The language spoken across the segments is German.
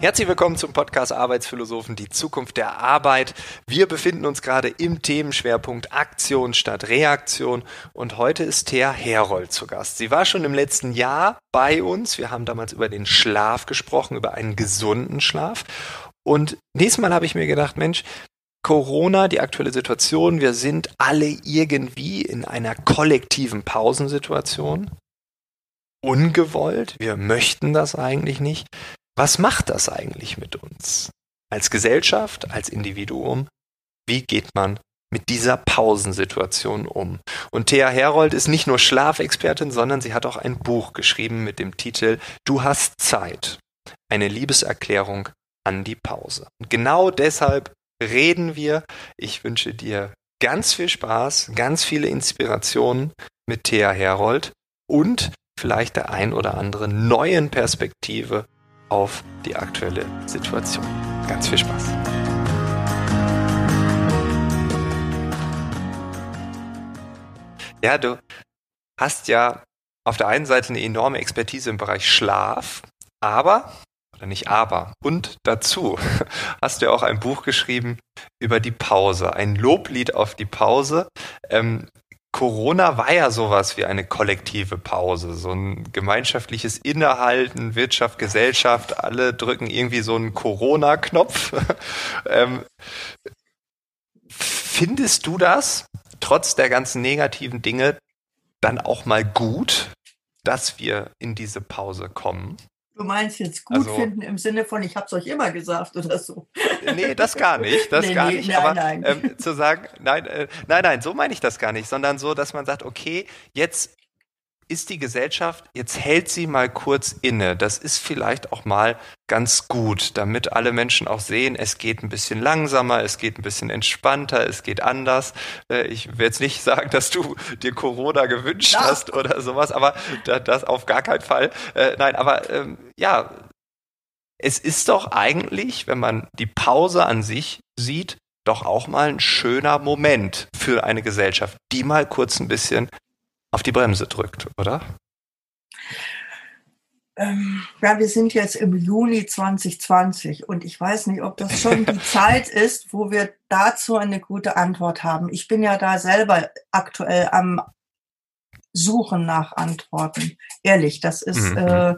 Herzlich willkommen zum Podcast Arbeitsphilosophen, die Zukunft der Arbeit. Wir befinden uns gerade im Themenschwerpunkt Aktion statt Reaktion und heute ist Thea Herold zu Gast. Sie war schon im letzten Jahr bei uns. Wir haben damals über den Schlaf gesprochen, über einen gesunden Schlaf. Und nächstes Mal habe ich mir gedacht, Mensch, Corona, die aktuelle Situation, wir sind alle irgendwie in einer kollektiven Pausensituation. Ungewollt, wir möchten das eigentlich nicht. Was macht das eigentlich mit uns? Als Gesellschaft, als Individuum? Wie geht man mit dieser Pausensituation um? Und Thea Herold ist nicht nur Schlafexpertin, sondern sie hat auch ein Buch geschrieben mit dem Titel Du hast Zeit. Eine Liebeserklärung an die Pause. Und genau deshalb reden wir. Ich wünsche dir ganz viel Spaß, ganz viele Inspirationen mit Thea Herold und vielleicht der ein oder andere neuen Perspektive auf die aktuelle Situation. Ganz viel Spaß. Ja, du hast ja auf der einen Seite eine enorme Expertise im Bereich Schlaf, aber, oder nicht aber, und dazu hast du ja auch ein Buch geschrieben über die Pause, ein Loblied auf die Pause. Ähm, Corona war ja sowas wie eine kollektive Pause, so ein gemeinschaftliches Innehalten, Wirtschaft, Gesellschaft, alle drücken irgendwie so einen Corona-Knopf. ähm, findest du das, trotz der ganzen negativen Dinge, dann auch mal gut, dass wir in diese Pause kommen? Du meinst jetzt gut also, finden im Sinne von, ich habe es euch immer gesagt oder so. Nee, das gar nicht, das nee, gar nee, nicht. Nein, aber nein. Ähm, zu sagen, nein, äh, nein, nein, so meine ich das gar nicht, sondern so, dass man sagt, okay, jetzt ist die Gesellschaft, jetzt hält sie mal kurz inne. Das ist vielleicht auch mal ganz gut, damit alle Menschen auch sehen, es geht ein bisschen langsamer, es geht ein bisschen entspannter, es geht anders. Äh, ich will jetzt nicht sagen, dass du dir Corona gewünscht ja. hast oder sowas, aber das auf gar keinen Fall. Äh, nein, aber ähm, ja, es ist doch eigentlich, wenn man die Pause an sich sieht, doch auch mal ein schöner Moment für eine Gesellschaft, die mal kurz ein bisschen auf die Bremse drückt, oder? Ähm, ja, wir sind jetzt im Juni 2020 und ich weiß nicht, ob das schon die Zeit ist, wo wir dazu eine gute Antwort haben. Ich bin ja da selber aktuell am Suchen nach Antworten. Ehrlich, das ist, mhm. äh,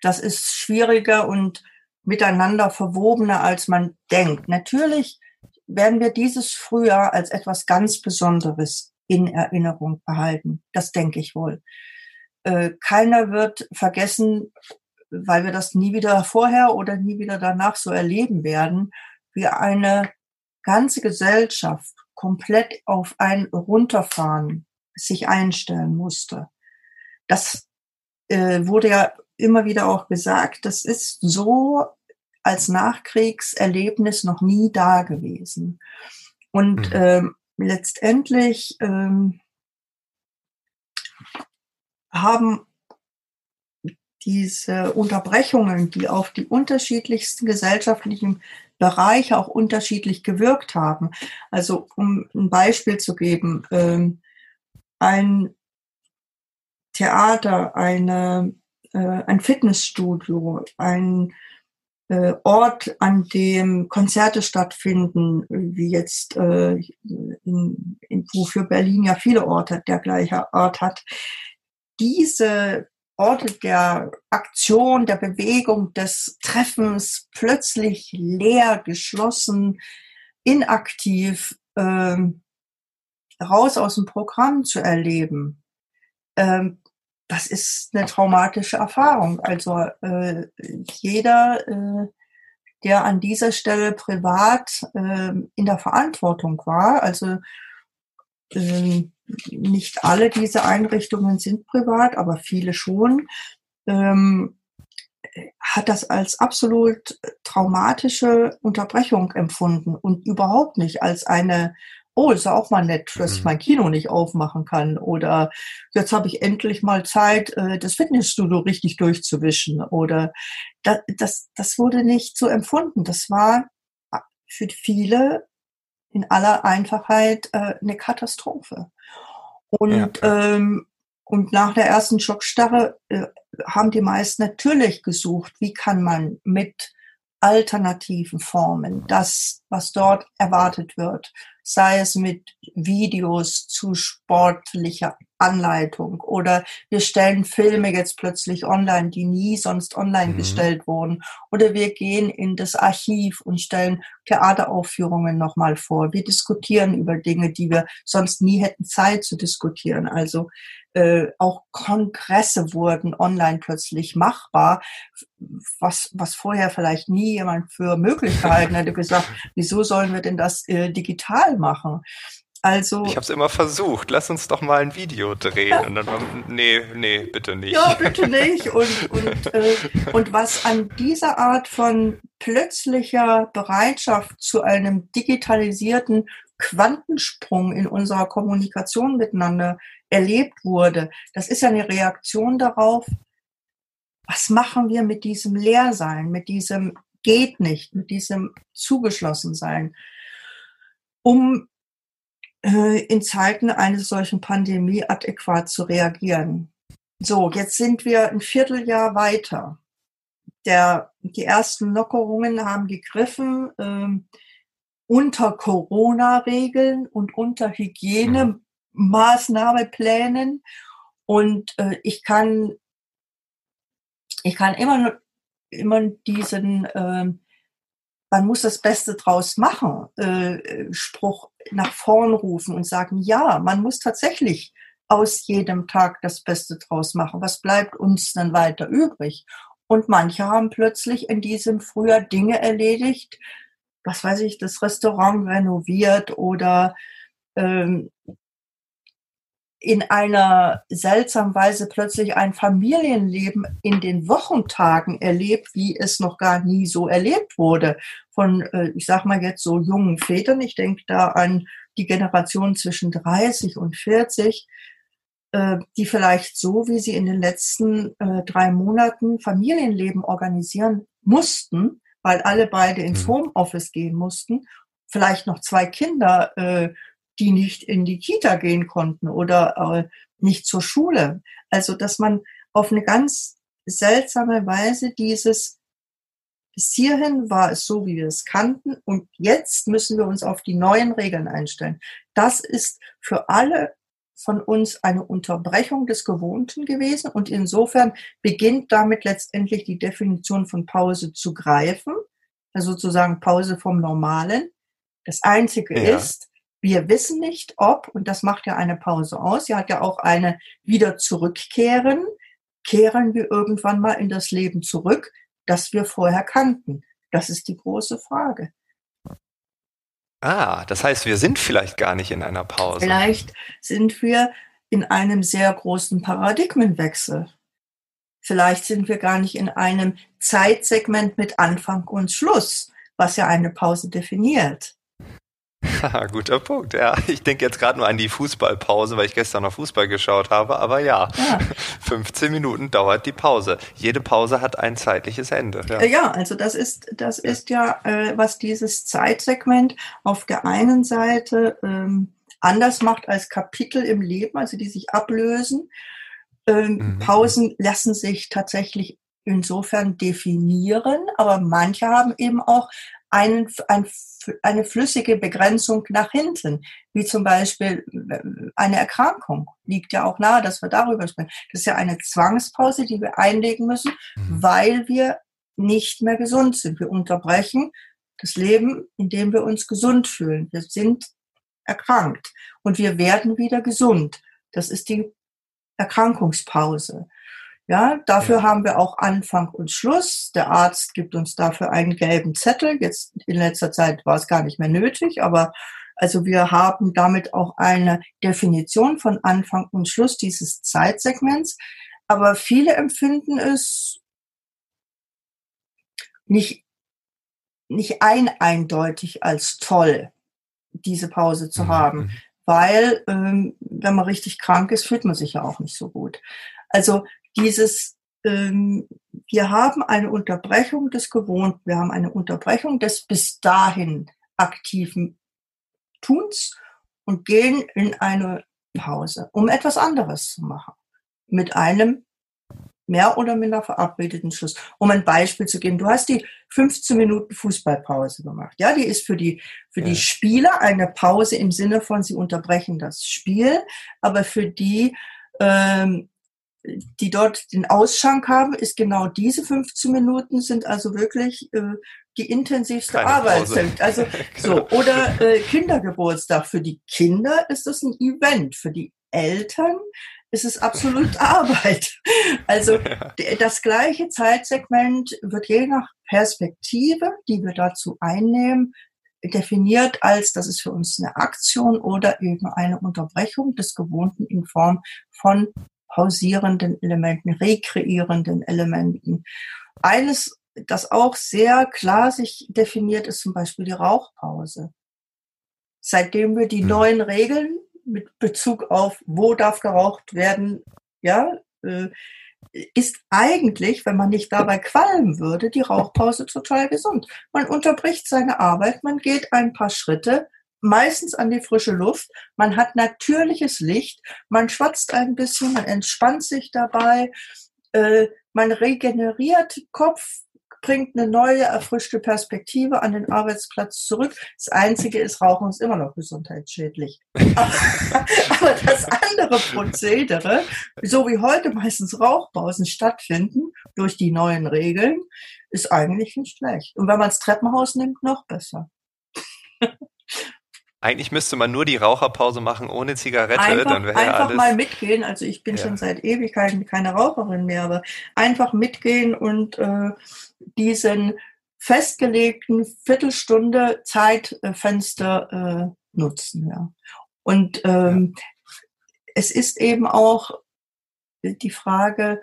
das ist schwieriger und miteinander verwobener, als man denkt. Natürlich werden wir dieses Frühjahr als etwas ganz Besonderes in Erinnerung behalten. Das denke ich wohl. Äh, keiner wird vergessen, weil wir das nie wieder vorher oder nie wieder danach so erleben werden, wie eine ganze Gesellschaft komplett auf ein Runterfahren sich einstellen musste. Das äh, wurde ja immer wieder auch gesagt, das ist so als Nachkriegserlebnis noch nie da gewesen. Und mhm. ähm, letztendlich ähm, haben diese Unterbrechungen, die auf die unterschiedlichsten gesellschaftlichen Bereiche auch unterschiedlich gewirkt haben. Also um ein Beispiel zu geben, ähm, ein Theater, eine, äh, ein Fitnessstudio, ein äh, Ort, an dem Konzerte stattfinden, wie jetzt äh, in, in, wofür Berlin ja viele Orte der gleiche Ort hat. Diese Orte der Aktion, der Bewegung, des Treffens plötzlich leer, geschlossen, inaktiv, äh, raus aus dem Programm zu erleben. Ähm, das ist eine traumatische Erfahrung. Also äh, jeder, äh, der an dieser Stelle privat äh, in der Verantwortung war, also äh, nicht alle diese Einrichtungen sind privat, aber viele schon, ähm, hat das als absolut traumatische Unterbrechung empfunden und überhaupt nicht als eine oh, ist ja auch mal nett, dass ich mhm. mein Kino nicht aufmachen kann. Oder jetzt habe ich endlich mal Zeit, äh, das Fitnessstudio richtig durchzuwischen. Oder das, das, das wurde nicht so empfunden. Das war für viele in aller Einfachheit äh, eine Katastrophe. Und, ja. ähm, und nach der ersten Schockstarre äh, haben die meisten natürlich gesucht, wie kann man mit alternativen Formen, das, was dort erwartet wird, sei es mit Videos zu sportlicher Anleitung oder wir stellen Filme jetzt plötzlich online, die nie sonst online mhm. gestellt wurden oder wir gehen in das Archiv und stellen Theateraufführungen nochmal vor. Wir diskutieren über Dinge, die wir sonst nie hätten Zeit zu diskutieren. Also äh, auch Kongresse wurden online plötzlich machbar, was, was vorher vielleicht nie jemand für möglich gehalten hätte, gesagt, wieso sollen wir denn das äh, digital machen? Also. Ich habe es immer versucht. Lass uns doch mal ein Video drehen. Und dann war, nee, nee, bitte nicht. Ja, bitte nicht. Und, und, äh, und was an dieser Art von plötzlicher Bereitschaft zu einem digitalisierten Quantensprung in unserer Kommunikation miteinander erlebt wurde, das ist ja eine Reaktion darauf, was machen wir mit diesem Leersein, mit diesem geht nicht, mit diesem Zugeschlossensein, um äh, in Zeiten eines solchen Pandemie adäquat zu reagieren. So, jetzt sind wir ein Vierteljahr weiter. Der, die ersten Lockerungen haben gegriffen ähm, unter Corona-Regeln und unter Hygienemaßnahmeplänen. Und äh, ich kann, ich kann immer, immer diesen ähm, man muss das Beste draus machen, äh, Spruch nach vorn rufen und sagen, ja, man muss tatsächlich aus jedem Tag das Beste draus machen. Was bleibt uns dann weiter übrig? Und manche haben plötzlich in diesem Frühjahr Dinge erledigt, was weiß ich, das Restaurant renoviert oder ähm, in einer seltsamen Weise plötzlich ein Familienleben in den Wochentagen erlebt, wie es noch gar nie so erlebt wurde. Von, äh, ich sag mal jetzt so jungen Vätern. Ich denke da an die Generation zwischen 30 und 40, äh, die vielleicht so, wie sie in den letzten äh, drei Monaten Familienleben organisieren mussten, weil alle beide ins mhm. Homeoffice gehen mussten, vielleicht noch zwei Kinder die nicht in die Kita gehen konnten oder äh, nicht zur Schule. Also, dass man auf eine ganz seltsame Weise dieses bis hierhin war es so, wie wir es kannten und jetzt müssen wir uns auf die neuen Regeln einstellen. Das ist für alle von uns eine Unterbrechung des Gewohnten gewesen und insofern beginnt damit letztendlich die Definition von Pause zu greifen, also sozusagen Pause vom Normalen. Das Einzige ja. ist, wir wissen nicht, ob, und das macht ja eine Pause aus, sie hat ja auch eine wieder zurückkehren, kehren wir irgendwann mal in das Leben zurück, das wir vorher kannten. Das ist die große Frage. Ah, das heißt, wir sind vielleicht gar nicht in einer Pause. Vielleicht sind wir in einem sehr großen Paradigmenwechsel. Vielleicht sind wir gar nicht in einem Zeitsegment mit Anfang und Schluss, was ja eine Pause definiert. Guter Punkt, ja. Ich denke jetzt gerade nur an die Fußballpause, weil ich gestern noch Fußball geschaut habe, aber ja, ja. 15 Minuten dauert die Pause. Jede Pause hat ein zeitliches Ende. Ja, ja also das ist, das ist ja, äh, was dieses Zeitsegment auf der einen Seite ähm, anders macht als Kapitel im Leben, also die sich ablösen. Ähm, mhm. Pausen lassen sich tatsächlich insofern definieren, aber manche haben eben auch einen, ein, eine flüssige Begrenzung nach hinten, wie zum Beispiel äh, eine Erkrankung. Liegt ja auch nahe, dass wir darüber sprechen. Das ist ja eine Zwangspause, die wir einlegen müssen, mhm. weil wir nicht mehr gesund sind. Wir unterbrechen das Leben, indem wir uns gesund fühlen. Wir sind erkrankt und wir werden wieder gesund. Das ist die Erkrankungspause. Ja, dafür ja. haben wir auch Anfang und Schluss. Der Arzt gibt uns dafür einen gelben Zettel. Jetzt in letzter Zeit war es gar nicht mehr nötig, aber also wir haben damit auch eine Definition von Anfang und Schluss dieses Zeitsegments. Aber viele empfinden es nicht, nicht ein eindeutig als toll, diese Pause zu mhm. haben. Mhm. Weil, ähm, wenn man richtig krank ist, fühlt man sich ja auch nicht so gut. Also dieses, ähm, wir haben eine Unterbrechung des Gewohnten, wir haben eine Unterbrechung des bis dahin aktiven Tuns und gehen in eine Pause, um etwas anderes zu machen. Mit einem mehr oder minder verabredeten Schluss. Um ein Beispiel zu geben, du hast die 15 Minuten Fußballpause gemacht. Ja, die ist für die, für ja. die Spieler eine Pause im Sinne von, sie unterbrechen das Spiel, aber für die, ähm, die dort den Ausschank haben, ist genau diese 15 Minuten sind also wirklich äh, die intensivste Keine Arbeit. Also so oder äh, Kindergeburtstag für die Kinder ist das ein Event, für die Eltern ist es absolut Arbeit. Also das gleiche Zeitsegment wird je nach Perspektive, die wir dazu einnehmen, definiert als, das ist für uns eine Aktion oder eben eine Unterbrechung des Gewohnten in Form von pausierenden Elementen, rekreierenden Elementen. Eines, das auch sehr klar sich definiert, ist zum Beispiel die Rauchpause. Seitdem wir die mhm. neuen Regeln mit Bezug auf, wo darf geraucht werden, ja, äh, ist eigentlich, wenn man nicht dabei qualmen würde, die Rauchpause total gesund. Man unterbricht seine Arbeit, man geht ein paar Schritte, meistens an die frische Luft, man hat natürliches Licht, man schwatzt ein bisschen, man entspannt sich dabei, äh, man regeneriert Kopf, bringt eine neue, erfrischte Perspektive an den Arbeitsplatz zurück. Das Einzige ist, Rauchen ist immer noch gesundheitsschädlich. Aber das andere Prozedere, so wie heute meistens Rauchpausen stattfinden, durch die neuen Regeln, ist eigentlich nicht schlecht. Und wenn man das Treppenhaus nimmt, noch besser. Eigentlich müsste man nur die Raucherpause machen ohne Zigarette, einfach, dann wäre einfach alles. mal mitgehen. Also ich bin ja. schon seit Ewigkeiten keine Raucherin mehr, aber einfach mitgehen und äh, diesen festgelegten Viertelstunde Zeitfenster äh, nutzen. Ja. Und ähm, ja. es ist eben auch die Frage,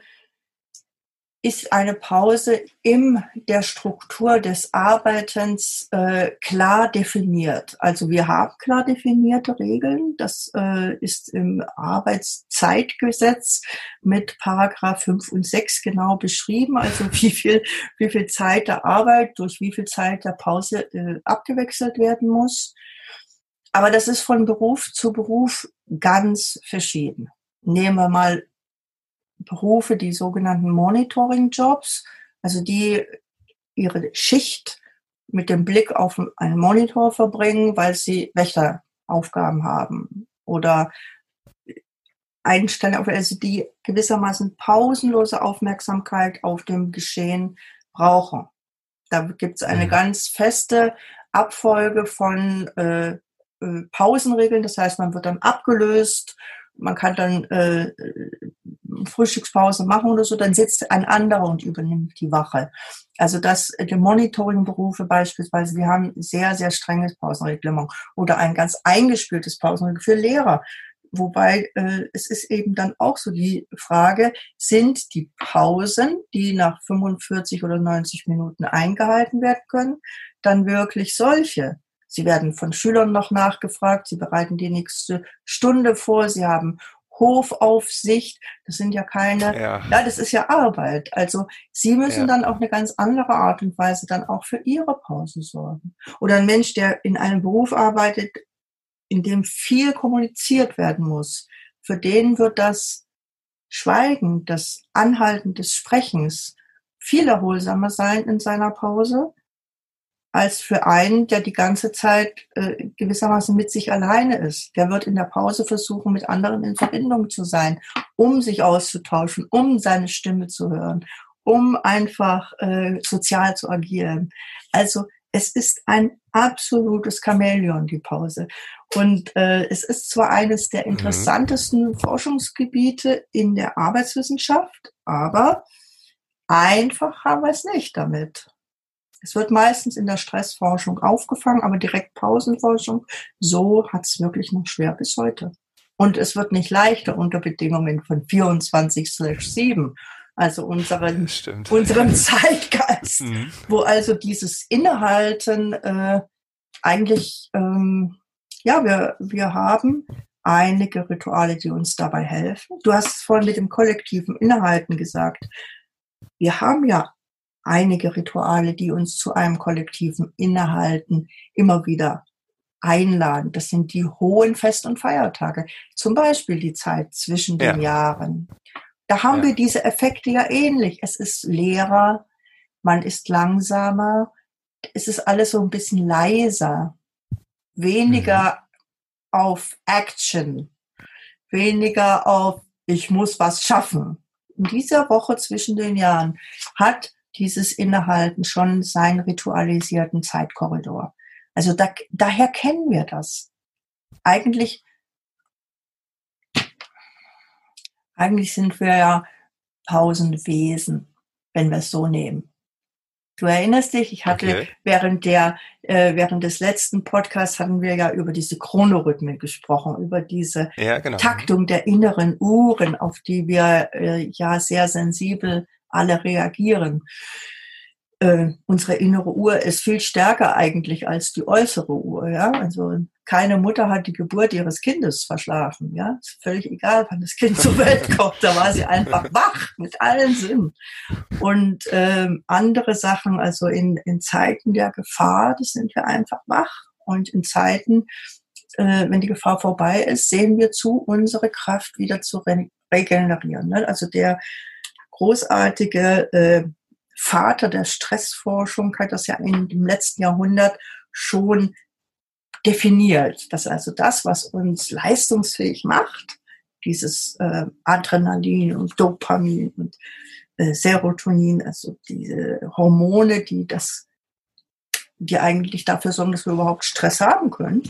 ist eine Pause in der Struktur des Arbeitens äh, klar definiert. Also wir haben klar definierte Regeln. Das äh, ist im Arbeitszeitgesetz mit Paragraph 5 und 6 genau beschrieben. Also wie viel, wie viel Zeit der Arbeit durch wie viel Zeit der Pause äh, abgewechselt werden muss. Aber das ist von Beruf zu Beruf ganz verschieden. Nehmen wir mal Berufe, die sogenannten Monitoring-Jobs, also die ihre Schicht mit dem Blick auf einen Monitor verbringen, weil sie Wächteraufgaben haben oder Einstellungen, also die gewissermaßen pausenlose Aufmerksamkeit auf dem Geschehen brauchen. Da gibt es eine mhm. ganz feste Abfolge von äh, äh, Pausenregeln, das heißt, man wird dann abgelöst, man kann dann äh, Frühstückspause machen oder so, dann sitzt ein anderer und übernimmt die Wache. Also das, die Monitoringberufe beispielsweise, wir haben sehr, sehr strenges Pausenreglement oder ein ganz eingespieltes Pausenreglement für Lehrer. Wobei äh, es ist eben dann auch so die Frage, sind die Pausen, die nach 45 oder 90 Minuten eingehalten werden können, dann wirklich solche? Sie werden von Schülern noch nachgefragt, sie bereiten die nächste Stunde vor, sie haben Hofaufsicht, das sind ja keine, ja. ja, das ist ja Arbeit. Also sie müssen ja. dann auf eine ganz andere Art und Weise dann auch für ihre Pause sorgen. Oder ein Mensch, der in einem Beruf arbeitet, in dem viel kommuniziert werden muss, für den wird das Schweigen, das Anhalten des Sprechens viel erholsamer sein in seiner Pause, als für einen, der die ganze Zeit äh, gewissermaßen mit sich alleine ist. Der wird in der Pause versuchen, mit anderen in Verbindung zu sein, um sich auszutauschen, um seine Stimme zu hören, um einfach äh, sozial zu agieren. Also es ist ein absolutes Chamäleon, die Pause. Und äh, es ist zwar eines der mhm. interessantesten mhm. Forschungsgebiete in der Arbeitswissenschaft, aber einfach haben wir es nicht damit. Es wird meistens in der Stressforschung aufgefangen, aber direkt Pausenforschung, so hat es wirklich noch schwer bis heute. Und es wird nicht leichter unter Bedingungen von 24/7, also unseren, unserem Zeitgeist, mhm. wo also dieses Innehalten äh, eigentlich, ähm, ja, wir, wir haben einige Rituale, die uns dabei helfen. Du hast es vorhin mit dem kollektiven Innehalten gesagt. Wir haben ja einige Rituale, die uns zu einem kollektiven Innehalten immer wieder einladen. Das sind die hohen Fest- und Feiertage. Zum Beispiel die Zeit zwischen den ja. Jahren Da haben ja. wir diese Effekte ja ähnlich. Es ist leerer, man ist langsamer, es ist alles so ein bisschen leiser, weniger mhm. auf Action, weniger auf ich muss was schaffen. In dieser Woche zwischen den Jahren hat dieses Innehalten schon seinen ritualisierten Zeitkorridor. Also da, daher kennen wir das. Eigentlich Eigentlich sind wir ja Pausenwesen, wenn wir es so nehmen. Du erinnerst dich, ich hatte okay. während der äh, während des letzten Podcasts hatten wir ja über diese Chronorhythmen gesprochen, über diese ja, genau. Taktung der inneren Uhren, auf die wir äh, ja sehr sensibel alle reagieren äh, unsere innere Uhr ist viel stärker eigentlich als die äußere Uhr. Ja? Also keine Mutter hat die Geburt ihres Kindes verschlafen. Ja, ist völlig egal, wann das Kind zur Welt kommt. Da war sie einfach wach mit allen Sinnen. Und ähm, andere Sachen, also in, in Zeiten der Gefahr, das sind wir einfach wach. Und in Zeiten, äh, wenn die Gefahr vorbei ist, sehen wir zu, unsere Kraft wieder zu re regenerieren. Ne? Also der großartige äh, Vater der Stressforschung hat das ja in dem letzten Jahrhundert schon definiert, dass also das, was uns leistungsfähig macht, dieses äh, Adrenalin und Dopamin und äh, Serotonin, also diese Hormone, die das, die eigentlich dafür sorgen, dass wir überhaupt Stress haben können,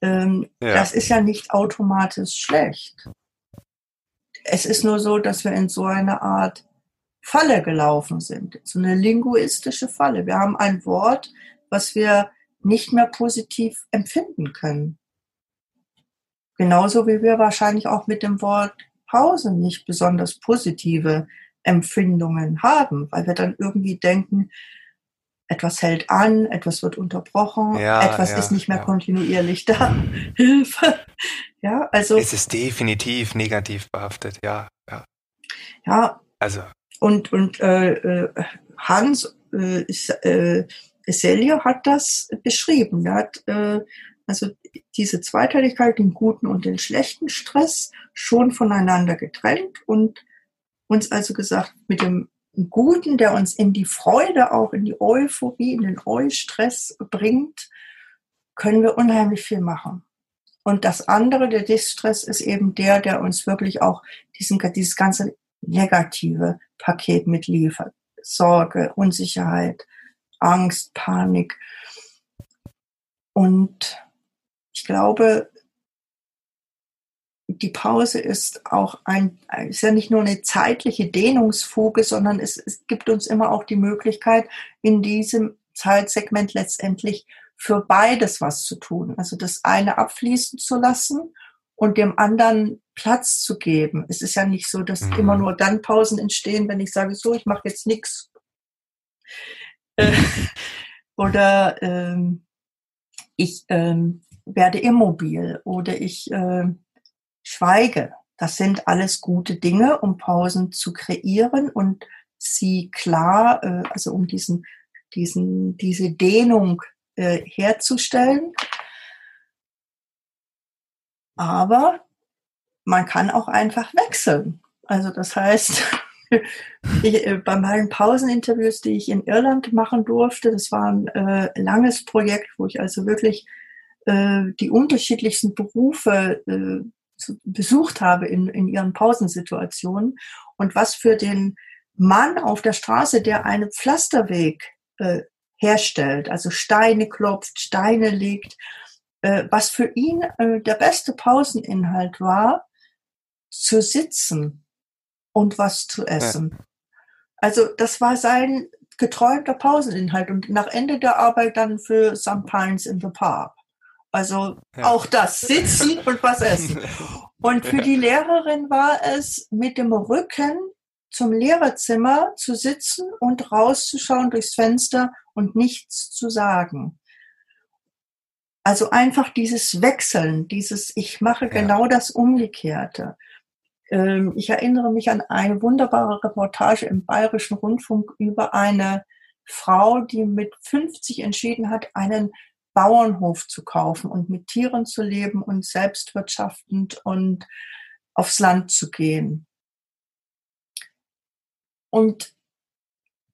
ähm, ja. das ist ja nicht automatisch schlecht. Es ist nur so, dass wir in so einer Art Falle gelaufen sind. So eine linguistische Falle. Wir haben ein Wort, was wir nicht mehr positiv empfinden können. Genauso wie wir wahrscheinlich auch mit dem Wort Pause nicht besonders positive Empfindungen haben, weil wir dann irgendwie denken, etwas hält an, etwas wird unterbrochen, ja, etwas ja, ist nicht mehr ja. kontinuierlich da. Hilfe. Ja, also. Es ist definitiv negativ behaftet, ja, ja. Ja. Also. Und, und äh, äh Hans äh, äh, Selye hat das beschrieben. Er hat äh, also diese Zweiteiligkeit, den guten und den schlechten Stress schon voneinander getrennt und uns also gesagt, mit dem Guten, der uns in die Freude, auch in die Euphorie, in den Eustress bringt, können wir unheimlich viel machen. Und das andere, der Distress, ist eben der, der uns wirklich auch diesen, dieses ganze negative Paket mitliefert. Sorge, Unsicherheit, Angst, Panik. Und ich glaube, die Pause ist auch ein, ist ja nicht nur eine zeitliche Dehnungsfuge, sondern es, es gibt uns immer auch die Möglichkeit, in diesem Zeitsegment letztendlich für beides was zu tun. Also das eine abfließen zu lassen und dem anderen Platz zu geben. Es ist ja nicht so, dass mhm. immer nur dann Pausen entstehen, wenn ich sage, so, ich mache jetzt nichts. Äh, oder ähm, ich ähm, werde immobil oder ich äh, schweige. Das sind alles gute Dinge, um Pausen zu kreieren und sie klar, äh, also um diesen, diesen, diese Dehnung äh, herzustellen. Aber man kann auch einfach wechseln. Also das heißt, ich, äh, bei meinen Pauseninterviews, die ich in Irland machen durfte, das war ein äh, langes Projekt, wo ich also wirklich äh, die unterschiedlichsten Berufe äh, besucht habe in, in ihren Pausensituationen und was für den Mann auf der Straße, der einen Pflasterweg äh, herstellt, also Steine klopft, Steine legt, äh, was für ihn äh, der beste Pauseninhalt war, zu sitzen und was zu essen. Ja. Also das war sein geträumter Pauseninhalt und nach Ende der Arbeit dann für Some Pines in the Park. Also ja. auch das, sitzen und was essen. Und für die Lehrerin war es mit dem Rücken zum Lehrerzimmer zu sitzen und rauszuschauen durchs Fenster und nichts zu sagen. Also einfach dieses Wechseln, dieses ich mache ja. genau das Umgekehrte. Ähm, ich erinnere mich an eine wunderbare Reportage im Bayerischen Rundfunk über eine Frau, die mit 50 entschieden hat, einen Bauernhof zu kaufen und mit Tieren zu leben und selbstwirtschaftend und aufs Land zu gehen. und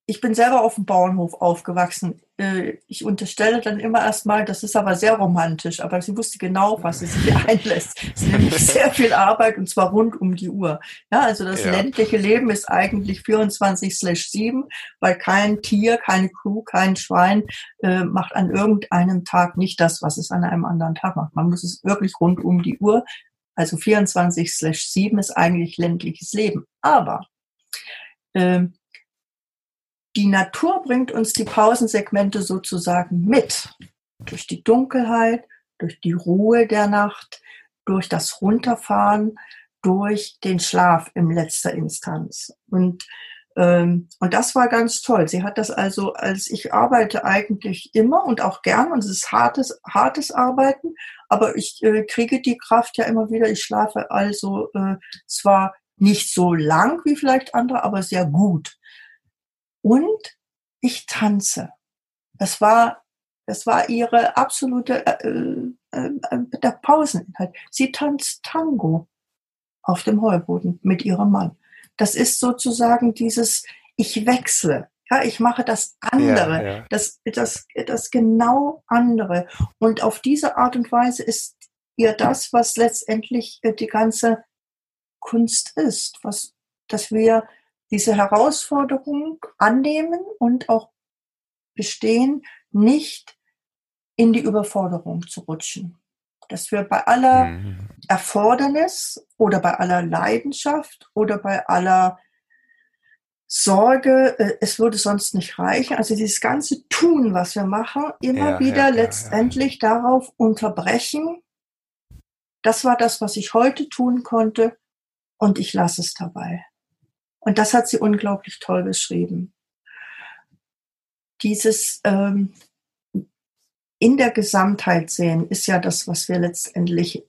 ich bin selber auf dem Bauernhof aufgewachsen. Äh, ich unterstelle dann immer erstmal, das ist aber sehr romantisch, aber sie wusste genau, was sie sich einlässt. Es ist nämlich sehr viel Arbeit und zwar rund um die Uhr. Ja, also das ja. ländliche Leben ist eigentlich 24/7, weil kein Tier, keine Kuh, kein Schwein äh, macht an irgendeinem Tag nicht das, was es an einem anderen Tag macht. Man muss es wirklich rund um die Uhr. Also 24/7 ist eigentlich ländliches Leben. Aber äh, die Natur bringt uns die Pausensegmente sozusagen mit. Durch die Dunkelheit, durch die Ruhe der Nacht, durch das Runterfahren, durch den Schlaf in letzter Instanz. Und, ähm, und das war ganz toll. Sie hat das also, als ich arbeite eigentlich immer und auch gern, und es ist hartes, hartes Arbeiten, aber ich äh, kriege die Kraft ja immer wieder. Ich schlafe also äh, zwar nicht so lang wie vielleicht andere, aber sehr gut und ich tanze. Das war, das war ihre absolute äh, äh, äh, der Pauseninhalt. Sie tanzt Tango auf dem Heuboden mit ihrem Mann. Das ist sozusagen dieses, ich wechsle. Ja, ich mache das andere, ja, ja. Das, das, das genau andere. Und auf diese Art und Weise ist ihr das, was letztendlich äh, die ganze Kunst ist, was, dass wir diese Herausforderung annehmen und auch bestehen, nicht in die Überforderung zu rutschen. Dass wir bei aller mhm. Erfordernis oder bei aller Leidenschaft oder bei aller Sorge, äh, es würde sonst nicht reichen. Also dieses ganze Tun, was wir machen, immer ja, wieder ja, letztendlich ja, darauf unterbrechen. Das war das, was ich heute tun konnte und ich lasse es dabei. Und das hat sie unglaublich toll beschrieben. Dieses ähm, in der Gesamtheit sehen ist ja das, was wir letztendlich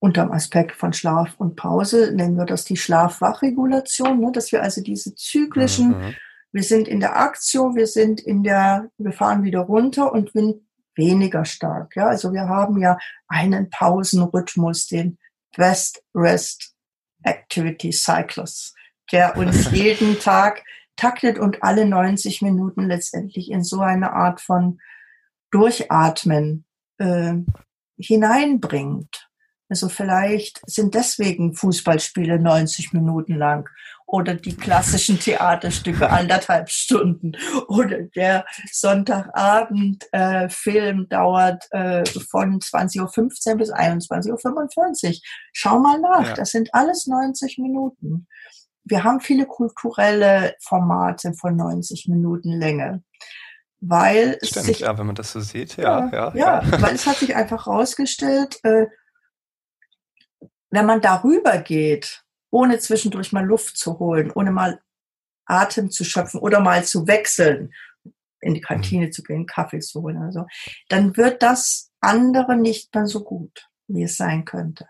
unter dem Aspekt von Schlaf und Pause nennen wir das die Schlaf-Wach-Regulation, ne? dass wir also diese zyklischen, mhm. wir sind in der Aktion, wir sind in der, wir fahren wieder runter und sind weniger stark. Ja? Also wir haben ja einen Pausenrhythmus, den Best Rest Activity Cycles der uns jeden Tag taktet und alle 90 Minuten letztendlich in so eine Art von Durchatmen äh, hineinbringt. Also vielleicht sind deswegen Fußballspiele 90 Minuten lang oder die klassischen Theaterstücke anderthalb Stunden oder der Sonntagabend äh, dauert äh, von 20.15 Uhr bis 21.45 Uhr. Schau mal nach, ja. das sind alles 90 Minuten wir haben viele kulturelle Formate von 90 Minuten Länge. Weil Stimmt, es sich, ja, wenn man das so sieht, ja, ja, ja, ja. weil es hat sich einfach herausgestellt, äh, wenn man darüber geht, ohne zwischendurch mal Luft zu holen, ohne mal Atem zu schöpfen oder mal zu wechseln, in die Kantine mhm. zu gehen, Kaffee zu holen, also, dann wird das andere nicht mehr so gut, wie es sein könnte.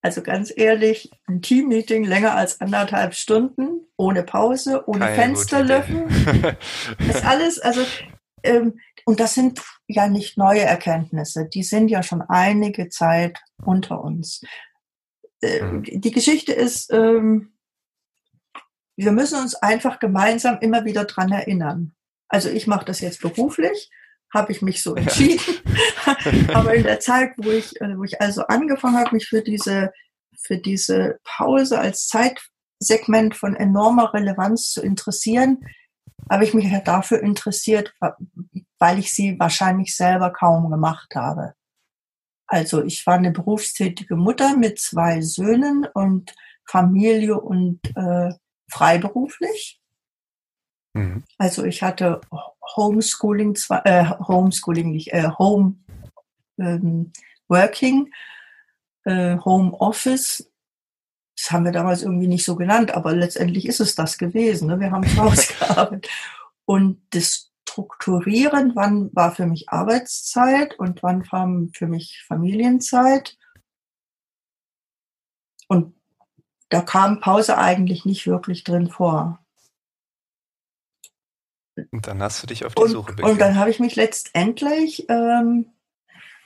Also ganz ehrlich, ein Teammeeting länger als anderthalb Stunden, ohne Pause, ohne Keine Fensterlöffel. das alles, also, ähm, und das sind ja nicht neue Erkenntnisse, die sind ja schon einige Zeit unter uns. Äh, mhm. Die Geschichte ist, ähm, wir müssen uns einfach gemeinsam immer wieder dran erinnern. Also ich mache das jetzt beruflich habe ich mich so entschieden. Aber in der Zeit, wo ich, äh, wo ich also angefangen habe, mich für diese, für diese Pause als Zeitsegment von enormer Relevanz zu interessieren, habe ich mich ja dafür interessiert, weil ich sie wahrscheinlich selber kaum gemacht habe. Also ich war eine berufstätige Mutter mit zwei Söhnen und Familie und äh, freiberuflich. Mhm. Also ich hatte Homeschooling, äh, Homeschooling nicht, äh, Home ähm, Working, äh, Home Office. Das haben wir damals irgendwie nicht so genannt, aber letztendlich ist es das gewesen. Ne? Wir haben zu Hause gearbeitet. Und das Strukturieren, wann war für mich Arbeitszeit und wann war für mich Familienzeit. Und da kam Pause eigentlich nicht wirklich drin vor. Und dann hast du dich auf die und, Suche begeben. Und dann habe ich mich letztendlich ähm,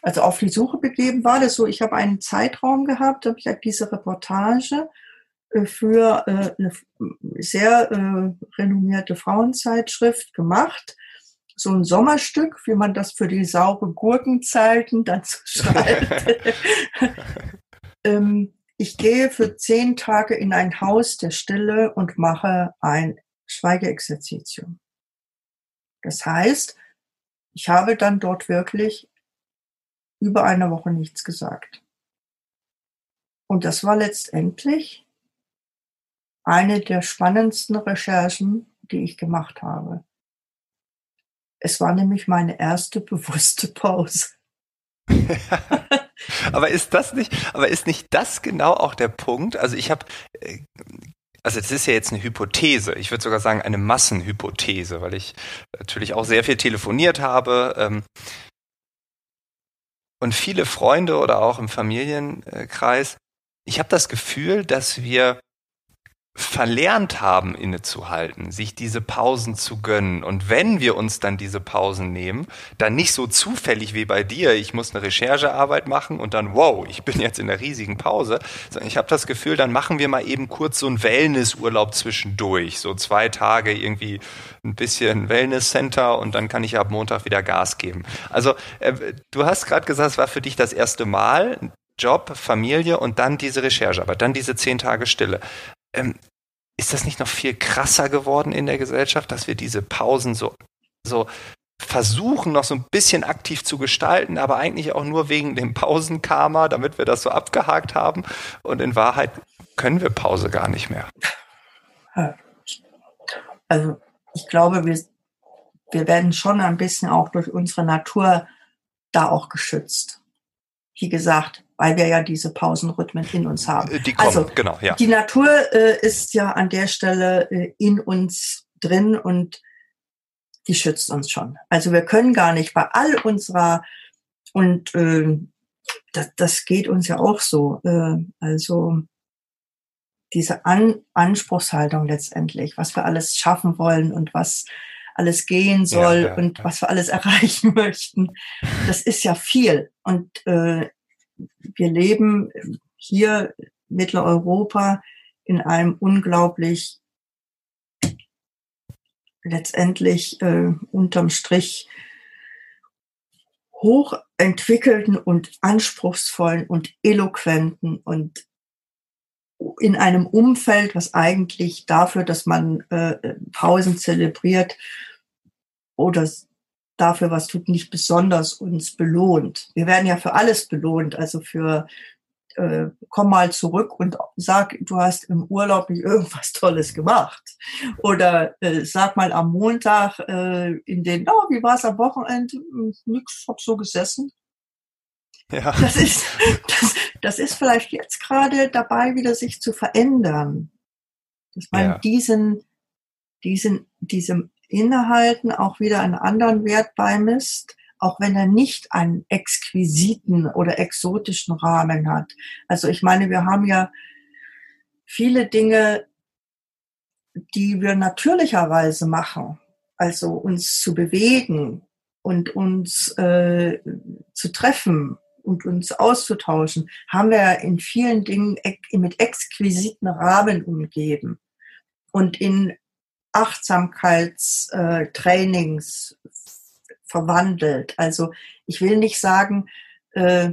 also auf die Suche begeben. War das so, ich habe einen Zeitraum gehabt, habe ich halt diese Reportage äh, für äh, eine sehr äh, renommierte Frauenzeitschrift gemacht. So ein Sommerstück, wie man das für die saure Gurkenzeiten dann so schreibt. ähm, ich gehe für zehn Tage in ein Haus der Stille und mache ein Schweigeexerzitium. Das heißt, ich habe dann dort wirklich über eine Woche nichts gesagt. Und das war letztendlich eine der spannendsten Recherchen, die ich gemacht habe. Es war nämlich meine erste bewusste Pause. aber ist das nicht, aber ist nicht das genau auch der Punkt? Also ich habe, äh, also das ist ja jetzt eine Hypothese, ich würde sogar sagen eine Massenhypothese, weil ich natürlich auch sehr viel telefoniert habe. Ähm, und viele Freunde oder auch im Familienkreis, ich habe das Gefühl, dass wir verlernt haben, innezuhalten, sich diese Pausen zu gönnen. Und wenn wir uns dann diese Pausen nehmen, dann nicht so zufällig wie bei dir, ich muss eine Recherchearbeit machen und dann, wow, ich bin jetzt in der riesigen Pause, sondern ich habe das Gefühl, dann machen wir mal eben kurz so einen Wellnessurlaub zwischendurch, so zwei Tage irgendwie ein bisschen Wellness-Center und dann kann ich ab Montag wieder Gas geben. Also äh, du hast gerade gesagt, es war für dich das erste Mal, Job, Familie und dann diese Recherchearbeit, dann diese zehn Tage Stille. Ähm, ist das nicht noch viel krasser geworden in der Gesellschaft, dass wir diese Pausen so, so versuchen, noch so ein bisschen aktiv zu gestalten, aber eigentlich auch nur wegen dem Pausenkarma, damit wir das so abgehakt haben. Und in Wahrheit können wir Pause gar nicht mehr. Also ich glaube, wir, wir werden schon ein bisschen auch durch unsere Natur da auch geschützt. Wie gesagt, weil wir ja diese Pausenrhythmen in uns haben. Äh, die kommen, also, genau, ja. Die Natur äh, ist ja an der Stelle äh, in uns drin und die schützt uns schon. Also wir können gar nicht bei all unserer und äh, das, das geht uns ja auch so. Äh, also diese an Anspruchshaltung letztendlich, was wir alles schaffen wollen und was alles gehen soll ja, ja, und ja. was wir alles erreichen möchten, das ist ja viel. Und äh, wir leben hier Mitteleuropa in einem unglaublich letztendlich äh, unterm Strich hochentwickelten und anspruchsvollen und eloquenten und in einem Umfeld, was eigentlich dafür, dass man äh, Pausen zelebriert oder dafür was tut, nicht besonders uns belohnt. Wir werden ja für alles belohnt, also für äh, komm mal zurück und sag, du hast im Urlaub nicht irgendwas Tolles gemacht. Oder äh, sag mal am Montag äh, in den, oh, wie war es am Wochenende? Hm, nix, hab so gesessen. Ja. Das ist, das, das ist vielleicht jetzt gerade dabei, wieder sich zu verändern. Dass man ja. diesen, diesen, diesem Innehalten auch wieder einen anderen Wert beimisst, auch wenn er nicht einen exquisiten oder exotischen Rahmen hat. Also ich meine, wir haben ja viele Dinge, die wir natürlicherweise machen, also uns zu bewegen und uns äh, zu treffen und uns auszutauschen, haben wir in vielen Dingen mit exquisiten Rahmen umgeben. Und in Achtsamkeitstrainings äh, verwandelt. Also ich will nicht sagen, äh,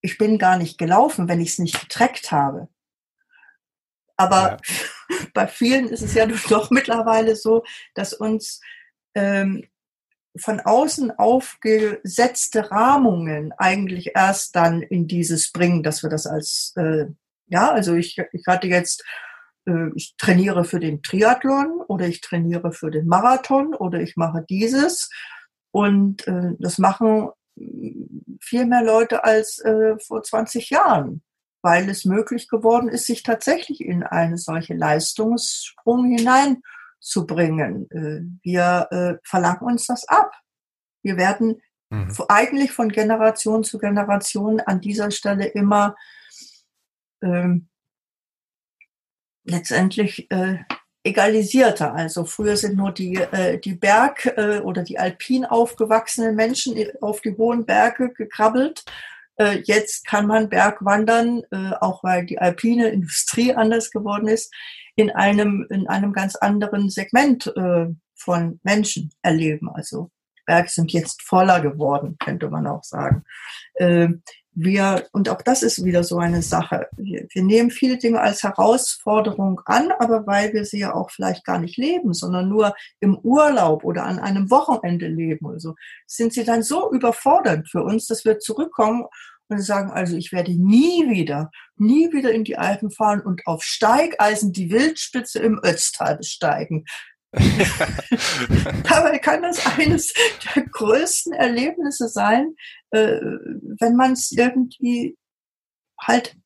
ich bin gar nicht gelaufen, wenn ich es nicht getrackt habe. Aber ja. bei vielen ist es ja doch mittlerweile so, dass uns ähm, von außen aufgesetzte Rahmungen eigentlich erst dann in dieses bringen, dass wir das als, äh, ja, also ich, ich hatte jetzt ich trainiere für den Triathlon oder ich trainiere für den Marathon oder ich mache dieses. Und äh, das machen viel mehr Leute als äh, vor 20 Jahren, weil es möglich geworden ist, sich tatsächlich in eine solche Leistungssprung hineinzubringen. Äh, wir äh, verlangen uns das ab. Wir werden mhm. eigentlich von Generation zu Generation an dieser Stelle immer ähm, letztendlich äh, egalisierter. Also früher sind nur die, äh, die Berg- äh, oder die alpin aufgewachsenen Menschen auf die hohen Berge gekrabbelt. Äh, jetzt kann man Bergwandern, äh, auch weil die alpine Industrie anders geworden ist, in einem, in einem ganz anderen Segment äh, von Menschen erleben. Also Berge sind jetzt voller geworden, könnte man auch sagen. Äh, wir, und auch das ist wieder so eine Sache. Wir, wir, nehmen viele Dinge als Herausforderung an, aber weil wir sie ja auch vielleicht gar nicht leben, sondern nur im Urlaub oder an einem Wochenende leben oder so, sind sie dann so überfordert für uns, dass wir zurückkommen und sagen, also ich werde nie wieder, nie wieder in die Alpen fahren und auf Steigeisen die Wildspitze im Ötztal besteigen. Dabei kann das eines der größten Erlebnisse sein, äh, wenn man es irgendwie halt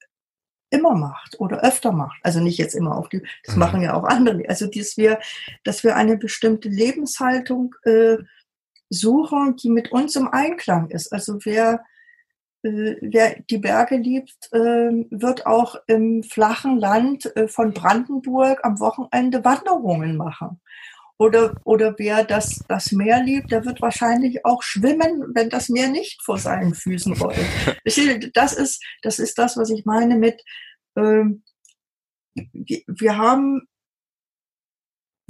immer macht oder öfter macht. Also nicht jetzt immer auf die, das mhm. machen ja auch andere. Also dass wir, dass wir eine bestimmte Lebenshaltung äh, suchen, die mit uns im Einklang ist. Also wer wer die Berge liebt, ähm, wird auch im flachen Land äh, von Brandenburg am Wochenende Wanderungen machen. Oder, oder wer das, das Meer liebt, der wird wahrscheinlich auch schwimmen, wenn das Meer nicht vor seinen Füßen rollt. Das ist, das ist das, was ich meine mit, ähm, wir haben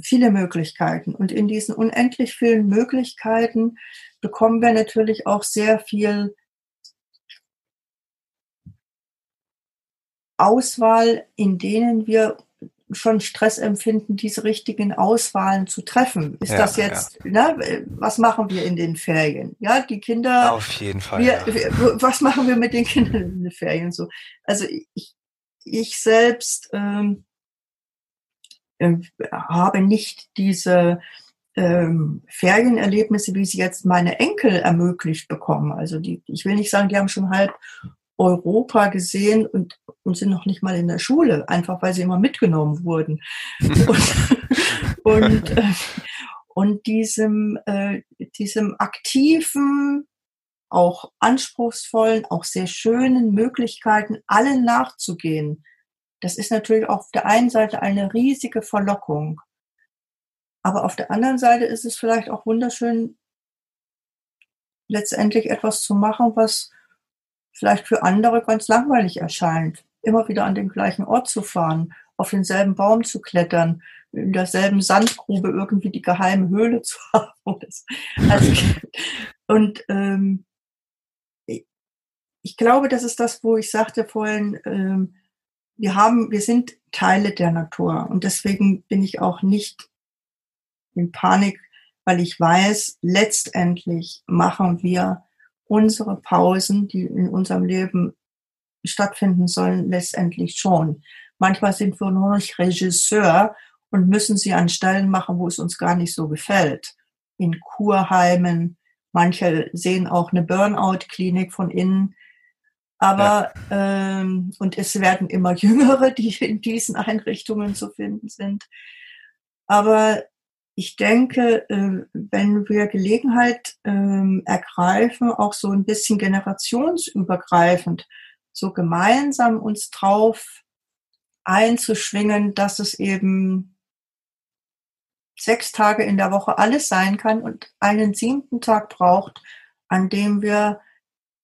viele Möglichkeiten. Und in diesen unendlich vielen Möglichkeiten bekommen wir natürlich auch sehr viel Auswahl, in denen wir schon Stress empfinden, diese richtigen Auswahlen zu treffen. Ist ja, das jetzt, ja. ne, was machen wir in den Ferien? Ja, die Kinder. Auf jeden Fall. Wir, ja. wir, was machen wir mit den Kindern in den Ferien? So, also ich, ich selbst ähm, äh, habe nicht diese ähm, Ferienerlebnisse, wie sie jetzt meine Enkel ermöglicht bekommen. Also die, ich will nicht sagen, die haben schon halb Europa gesehen und, und sind noch nicht mal in der Schule, einfach weil sie immer mitgenommen wurden. und, und, äh, und diesem, äh, diesem aktiven, auch anspruchsvollen, auch sehr schönen Möglichkeiten, allen nachzugehen, das ist natürlich auf der einen Seite eine riesige Verlockung. Aber auf der anderen Seite ist es vielleicht auch wunderschön, letztendlich etwas zu machen, was vielleicht für andere ganz langweilig erscheint, immer wieder an den gleichen Ort zu fahren, auf denselben Baum zu klettern, in derselben Sandgrube irgendwie die geheime Höhle zu haben. Also, und ähm, ich glaube, das ist das, wo ich sagte vorhin, ähm, wir haben, wir sind Teile der Natur und deswegen bin ich auch nicht in Panik, weil ich weiß, letztendlich machen wir unsere Pausen, die in unserem Leben stattfinden sollen, letztendlich schon. Manchmal sind wir nur nicht Regisseur und müssen sie an Stellen machen, wo es uns gar nicht so gefällt. In Kurheimen, manche sehen auch eine Burnout-Klinik von innen. Aber ja. ähm, und es werden immer Jüngere, die in diesen Einrichtungen zu finden sind. Aber ich denke, äh, wenn wir Gelegenheit ähm, ergreifen, auch so ein bisschen generationsübergreifend, so gemeinsam uns drauf einzuschwingen, dass es eben sechs Tage in der Woche alles sein kann und einen siebten Tag braucht, an dem wir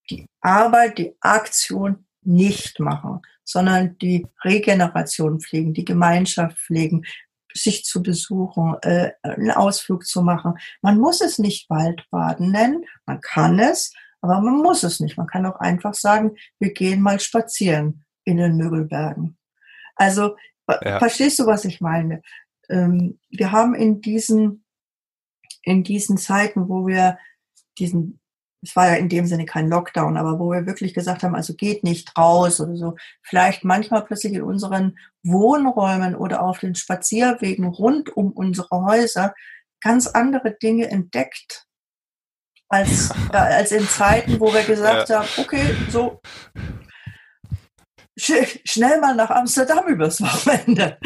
die Arbeit, die Aktion nicht machen, sondern die Regeneration pflegen, die Gemeinschaft pflegen, sich zu besuchen, äh, einen Ausflug zu machen. Man muss es nicht Waldbaden nennen, man kann es, aber man muss es nicht. Man kann auch einfach sagen, wir gehen mal spazieren in den Mögelbergen. Also ja. verstehst du, was ich meine? Ähm, wir haben in diesen in diesen Zeiten, wo wir diesen es war ja in dem Sinne kein Lockdown, aber wo wir wirklich gesagt haben, also geht nicht raus oder so, vielleicht manchmal plötzlich in unseren Wohnräumen oder auf den Spazierwegen rund um unsere Häuser ganz andere Dinge entdeckt als, äh, als in Zeiten, wo wir gesagt ja. haben, okay, so schnell mal nach Amsterdam übers Wochenende.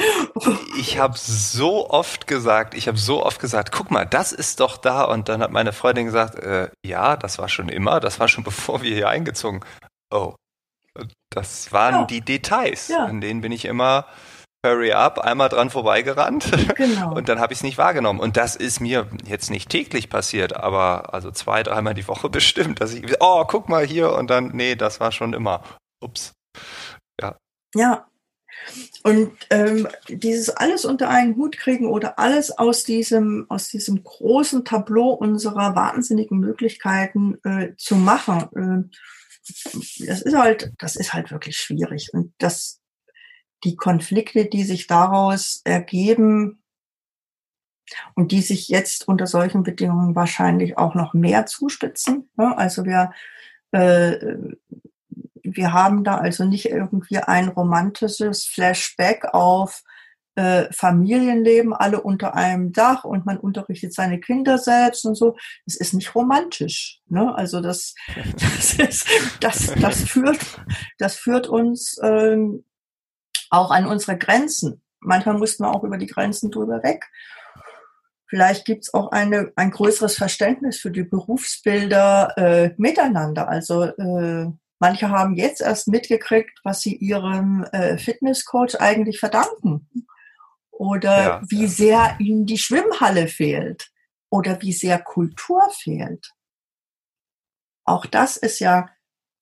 Ich habe so oft gesagt, ich habe so oft gesagt, guck mal, das ist doch da. Und dann hat meine Freundin gesagt, äh, ja, das war schon immer, das war schon bevor wir hier eingezogen. Oh, das waren ja. die Details, ja. an denen bin ich immer hurry up, einmal dran vorbeigerannt genau. und dann habe ich es nicht wahrgenommen. Und das ist mir jetzt nicht täglich passiert, aber also zwei, dreimal die Woche bestimmt, dass ich, oh, guck mal hier und dann, nee, das war schon immer. Ups. Ja. Und ähm, dieses alles unter einen Hut kriegen oder alles aus diesem, aus diesem großen Tableau unserer wahnsinnigen Möglichkeiten äh, zu machen, äh, das ist halt, das ist halt wirklich schwierig. Und das die Konflikte, die sich daraus ergeben und die sich jetzt unter solchen Bedingungen wahrscheinlich auch noch mehr zuspitzen. Ne? Also wir, äh, wir haben da also nicht irgendwie ein romantisches Flashback auf äh, Familienleben, alle unter einem Dach und man unterrichtet seine Kinder selbst und so. Das ist nicht romantisch. Ne? Also das, das, ist, das, das, führt, das führt uns ähm, auch an unsere Grenzen. Manchmal mussten wir auch über die Grenzen drüber weg. Vielleicht gibt es auch eine, ein größeres Verständnis für die Berufsbilder äh, miteinander. Also äh, manche haben jetzt erst mitgekriegt, was sie ihrem äh, Fitnesscoach eigentlich verdanken. Oder ja, wie ja. sehr ihnen die Schwimmhalle fehlt. Oder wie sehr Kultur fehlt. Auch das ist ja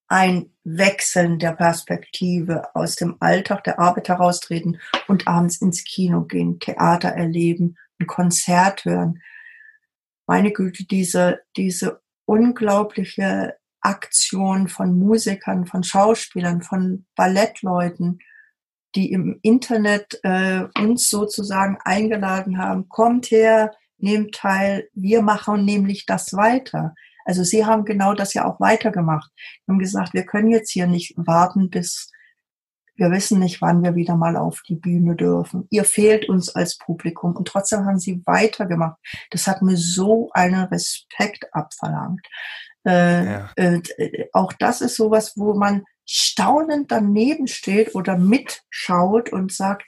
ein Wechseln der Perspektive aus dem Alltag der Arbeit heraustreten und abends ins Kino gehen, Theater erleben, ein Konzert hören. Meine Güte, diese, diese unglaubliche Aktion von Musikern, von Schauspielern, von Ballettleuten, die im Internet äh, uns sozusagen eingeladen haben, kommt her, nehmt teil, wir machen nämlich das weiter. Also sie haben genau das ja auch weitergemacht. Sie haben gesagt, wir können jetzt hier nicht warten, bis wir wissen nicht, wann wir wieder mal auf die Bühne dürfen. Ihr fehlt uns als Publikum und trotzdem haben sie weitergemacht. Das hat mir so einen Respekt abverlangt. Äh, ja. äh, auch das ist sowas, wo man staunend daneben steht oder mitschaut und sagt,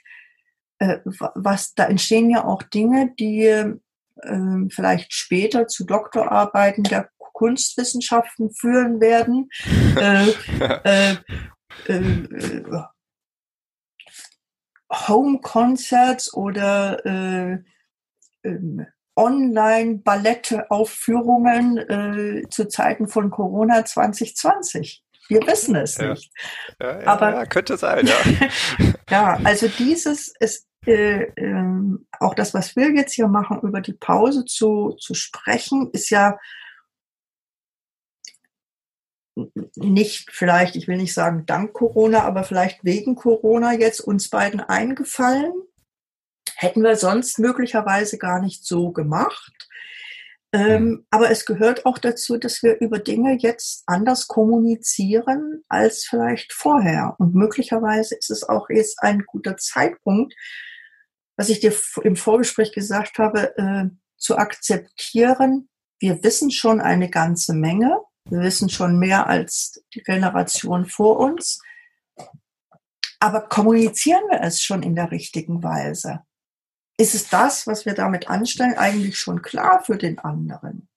äh, was da entstehen ja auch Dinge, die äh, vielleicht später zu Doktorarbeiten der Kunstwissenschaften führen werden. äh, äh, äh, Home-Concerts oder Online-Ballette-Aufführungen äh, zu Zeiten von Corona 2020. Wir wissen es ja. nicht. Ja, ja, Aber ja, könnte sein, ja. ja, also dieses ist äh, äh, auch das, was wir jetzt hier machen, über die Pause zu, zu sprechen, ist ja nicht vielleicht, ich will nicht sagen dank Corona, aber vielleicht wegen Corona jetzt uns beiden eingefallen. Hätten wir sonst möglicherweise gar nicht so gemacht. Ähm, mhm. aber es gehört auch dazu, dass wir über Dinge jetzt anders kommunizieren als vielleicht vorher. Und möglicherweise ist es auch jetzt ein guter Zeitpunkt, was ich dir im Vorgespräch gesagt habe, äh, zu akzeptieren. Wir wissen schon eine ganze Menge. Wir wissen schon mehr als die Generation vor uns. Aber kommunizieren wir es schon in der richtigen Weise? Ist es das, was wir damit anstellen, eigentlich schon klar für den anderen?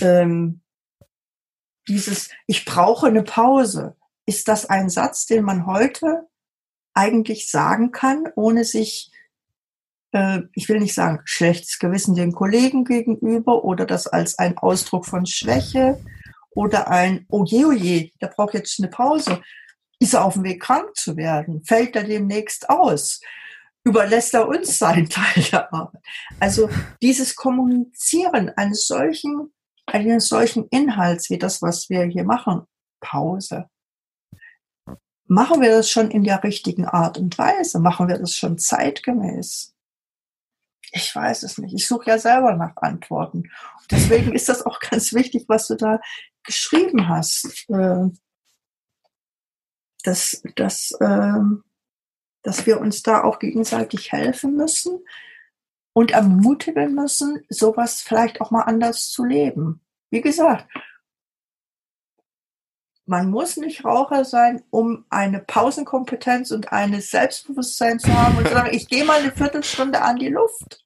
Ähm, dieses, ich brauche eine Pause. Ist das ein Satz, den man heute eigentlich sagen kann, ohne sich, äh, ich will nicht sagen, schlechtes Gewissen den Kollegen gegenüber oder das als ein Ausdruck von Schwäche oder ein, oh je, oh je, der braucht jetzt eine Pause. Ist er auf dem Weg krank zu werden? Fällt er demnächst aus? Überlässt er uns seinen Teil der Arbeit? Also dieses Kommunizieren eines solchen, eines solchen Inhalts wie das, was wir hier machen, Pause. Machen wir das schon in der richtigen Art und Weise? Machen wir das schon zeitgemäß? Ich weiß es nicht. Ich suche ja selber nach Antworten. deswegen ist das auch ganz wichtig, was du da geschrieben hast. Äh, dass, dass, ähm, dass wir uns da auch gegenseitig helfen müssen und ermutigen müssen, sowas vielleicht auch mal anders zu leben. Wie gesagt, man muss nicht Raucher sein, um eine Pausenkompetenz und ein Selbstbewusstsein zu haben und zu sagen, ich gehe mal eine Viertelstunde an die Luft.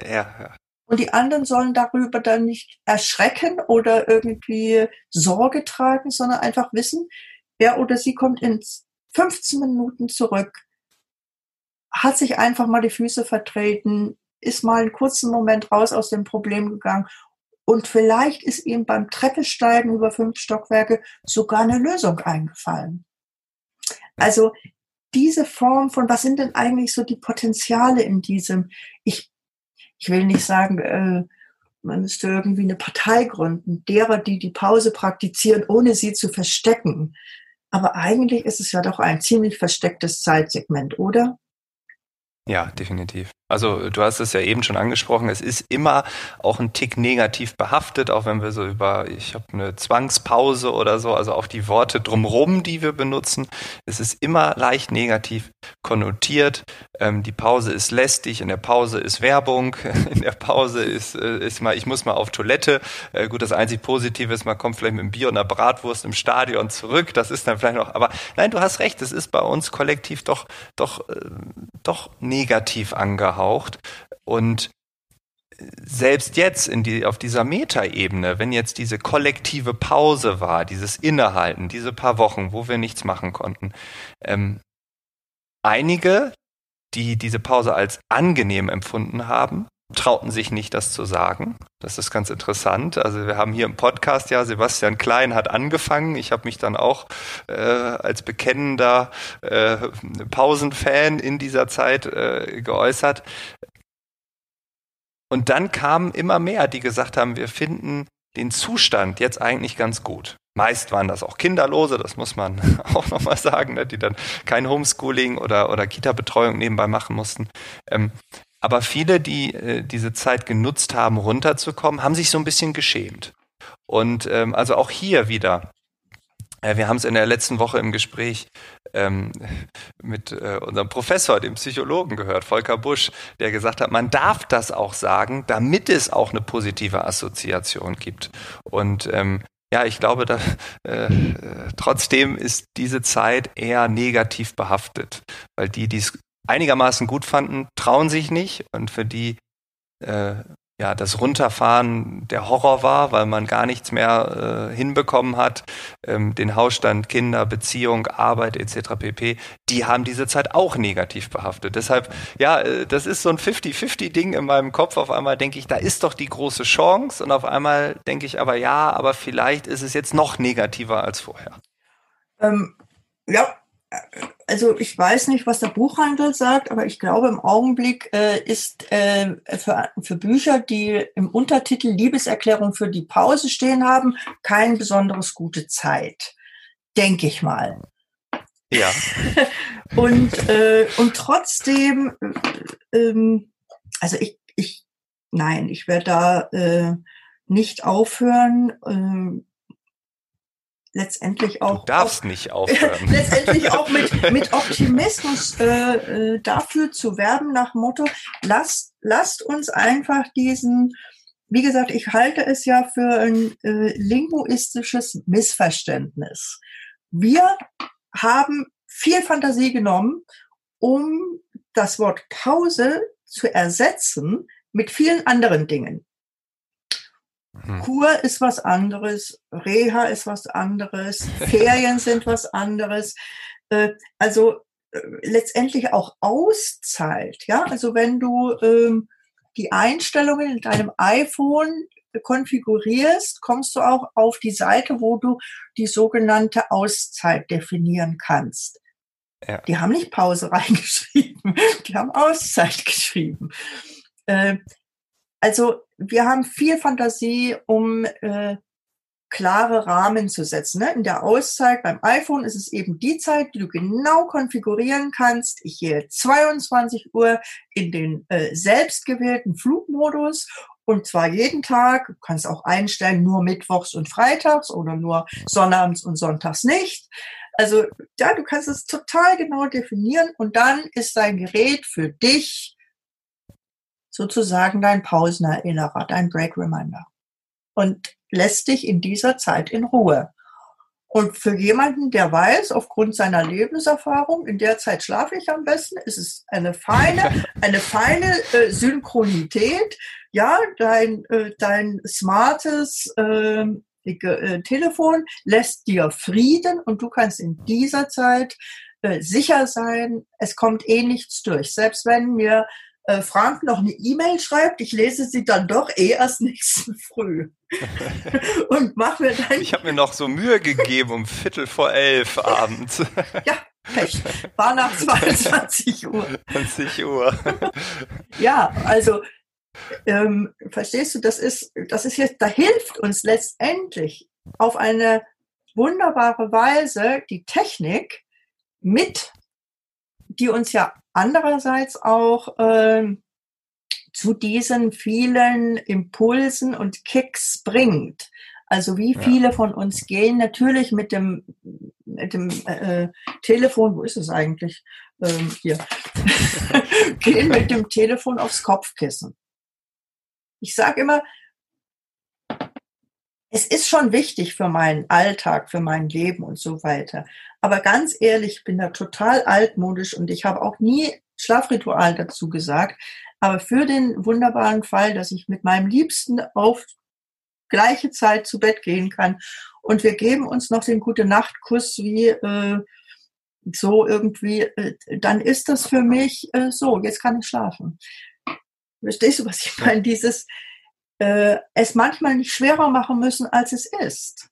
Ja, ja. Und die anderen sollen darüber dann nicht erschrecken oder irgendwie Sorge tragen, sondern einfach wissen, er oder sie kommt in 15 Minuten zurück. Hat sich einfach mal die Füße vertreten, ist mal einen kurzen Moment raus aus dem Problem gegangen und vielleicht ist ihm beim Treppensteigen über fünf Stockwerke sogar eine Lösung eingefallen. Also diese Form von, was sind denn eigentlich so die Potenziale in diesem, ich, ich will nicht sagen, äh, man müsste irgendwie eine Partei gründen, derer, die die Pause praktizieren, ohne sie zu verstecken. Aber eigentlich ist es ja doch ein ziemlich verstecktes Zeitsegment, oder? Ja, definitiv. Also du hast es ja eben schon angesprochen, es ist immer auch ein Tick negativ behaftet, auch wenn wir so über, ich habe eine Zwangspause oder so, also auch die Worte drumrum, die wir benutzen, es ist immer leicht negativ konnotiert. Ähm, die Pause ist lästig, in der Pause ist Werbung, in der Pause ist, äh, ist mal, ich muss mal auf Toilette. Äh, gut, das einzig Positive ist, man kommt vielleicht mit einem Bier und einer Bratwurst im Stadion zurück, das ist dann vielleicht noch, aber nein, du hast recht, es ist bei uns kollektiv doch, doch, äh, doch negativ angehaucht angehaucht. Und selbst jetzt die, auf dieser Metaebene, wenn jetzt diese kollektive Pause war, dieses Innehalten, diese paar Wochen, wo wir nichts machen konnten, ähm, einige, die diese Pause als angenehm empfunden haben, trauten sich nicht, das zu sagen. Das ist ganz interessant. Also wir haben hier im Podcast ja, Sebastian Klein hat angefangen. Ich habe mich dann auch äh, als bekennender äh, Pausenfan in dieser Zeit äh, geäußert. Und dann kamen immer mehr, die gesagt haben, wir finden den Zustand jetzt eigentlich ganz gut. Meist waren das auch Kinderlose, das muss man auch nochmal sagen, ne, die dann kein Homeschooling oder, oder Kita-Betreuung nebenbei machen mussten. Ähm, aber viele, die äh, diese Zeit genutzt haben, runterzukommen, haben sich so ein bisschen geschämt. Und ähm, also auch hier wieder. Äh, wir haben es in der letzten Woche im Gespräch ähm, mit äh, unserem Professor, dem Psychologen gehört, Volker Busch, der gesagt hat, man darf das auch sagen, damit es auch eine positive Assoziation gibt. Und ähm, ja, ich glaube, da, äh, äh trotzdem ist diese Zeit eher negativ behaftet, weil die, die es einigermaßen gut fanden, trauen sich nicht und für die äh, ja das Runterfahren der Horror war, weil man gar nichts mehr äh, hinbekommen hat, ähm, den Hausstand, Kinder, Beziehung, Arbeit etc. pp. Die haben diese Zeit auch negativ behaftet. Deshalb, ja, äh, das ist so ein 50-50-Ding in meinem Kopf. Auf einmal denke ich, da ist doch die große Chance und auf einmal denke ich aber ja, aber vielleicht ist es jetzt noch negativer als vorher. Ähm, ja, also ich weiß nicht, was der Buchhandel sagt, aber ich glaube, im Augenblick äh, ist äh, für, für Bücher, die im Untertitel Liebeserklärung für die Pause stehen haben, kein besonderes gute Zeit. Denke ich mal. Ja. und, äh, und trotzdem, äh, ähm, also ich, ich, nein, ich werde da äh, nicht aufhören. Äh, letztendlich auch. Du darfst auch, nicht aufhören. letztendlich auch mit, mit Optimismus äh, äh, dafür zu werben, nach Motto, lasst, lasst uns einfach diesen, wie gesagt, ich halte es ja für ein äh, linguistisches Missverständnis. Wir haben viel Fantasie genommen, um das Wort Pause zu ersetzen mit vielen anderen Dingen. Hm. Kur ist was anderes, Reha ist was anderes, Ferien sind was anderes. Äh, also äh, letztendlich auch Auszeit. Ja, also wenn du ähm, die Einstellungen in deinem iPhone konfigurierst, kommst du auch auf die Seite, wo du die sogenannte Auszeit definieren kannst. Ja. Die haben nicht Pause reingeschrieben, die haben Auszeit geschrieben. Äh, also wir haben viel Fantasie, um äh, klare Rahmen zu setzen. Ne? In der Auszeit beim iPhone ist es eben die Zeit, die du genau konfigurieren kannst. Ich gehe 22 Uhr in den äh, selbstgewählten Flugmodus und zwar jeden Tag. Du kannst auch einstellen, nur mittwochs und freitags oder nur sonnabends und sonntags nicht. Also ja, du kannst es total genau definieren und dann ist dein Gerät für dich sozusagen dein Pausenerinnerer, dein Break Reminder und lässt dich in dieser Zeit in Ruhe. Und für jemanden, der weiß, aufgrund seiner Lebenserfahrung, in der Zeit schlafe ich am besten, ist es eine feine, eine feine äh, Synchronität. Ja, dein, äh, dein smartes ähm, äh, Telefon lässt dir Frieden und du kannst in dieser Zeit äh, sicher sein, es kommt eh nichts durch. Selbst wenn mir äh, Frank noch eine E-Mail schreibt, ich lese sie dann doch eh erst nächsten Früh. und mache mir dann. Ich habe mir noch so Mühe gegeben um Viertel vor elf abends. ja, Pech. War nach 22 Uhr. 20 Uhr. ja, also ähm, verstehst du, das ist, das ist jetzt, da hilft uns letztendlich auf eine wunderbare Weise die Technik mit, die uns ja andererseits auch ähm, zu diesen vielen Impulsen und Kicks bringt. Also wie viele ja. von uns gehen natürlich mit dem, mit dem äh, Telefon, wo ist es eigentlich? Ähm, hier. gehen mit dem Telefon aufs Kopfkissen. Ich sage immer, es ist schon wichtig für meinen Alltag, für mein Leben und so weiter. Aber ganz ehrlich, ich bin da total altmodisch und ich habe auch nie Schlafritual dazu gesagt. Aber für den wunderbaren Fall, dass ich mit meinem Liebsten auf gleiche Zeit zu Bett gehen kann und wir geben uns noch den gute Nachtkuss wie äh, so irgendwie, äh, dann ist das für mich äh, so, jetzt kann ich schlafen. Verstehst du, was ich meine? Dieses, äh, es manchmal nicht schwerer machen müssen, als es ist.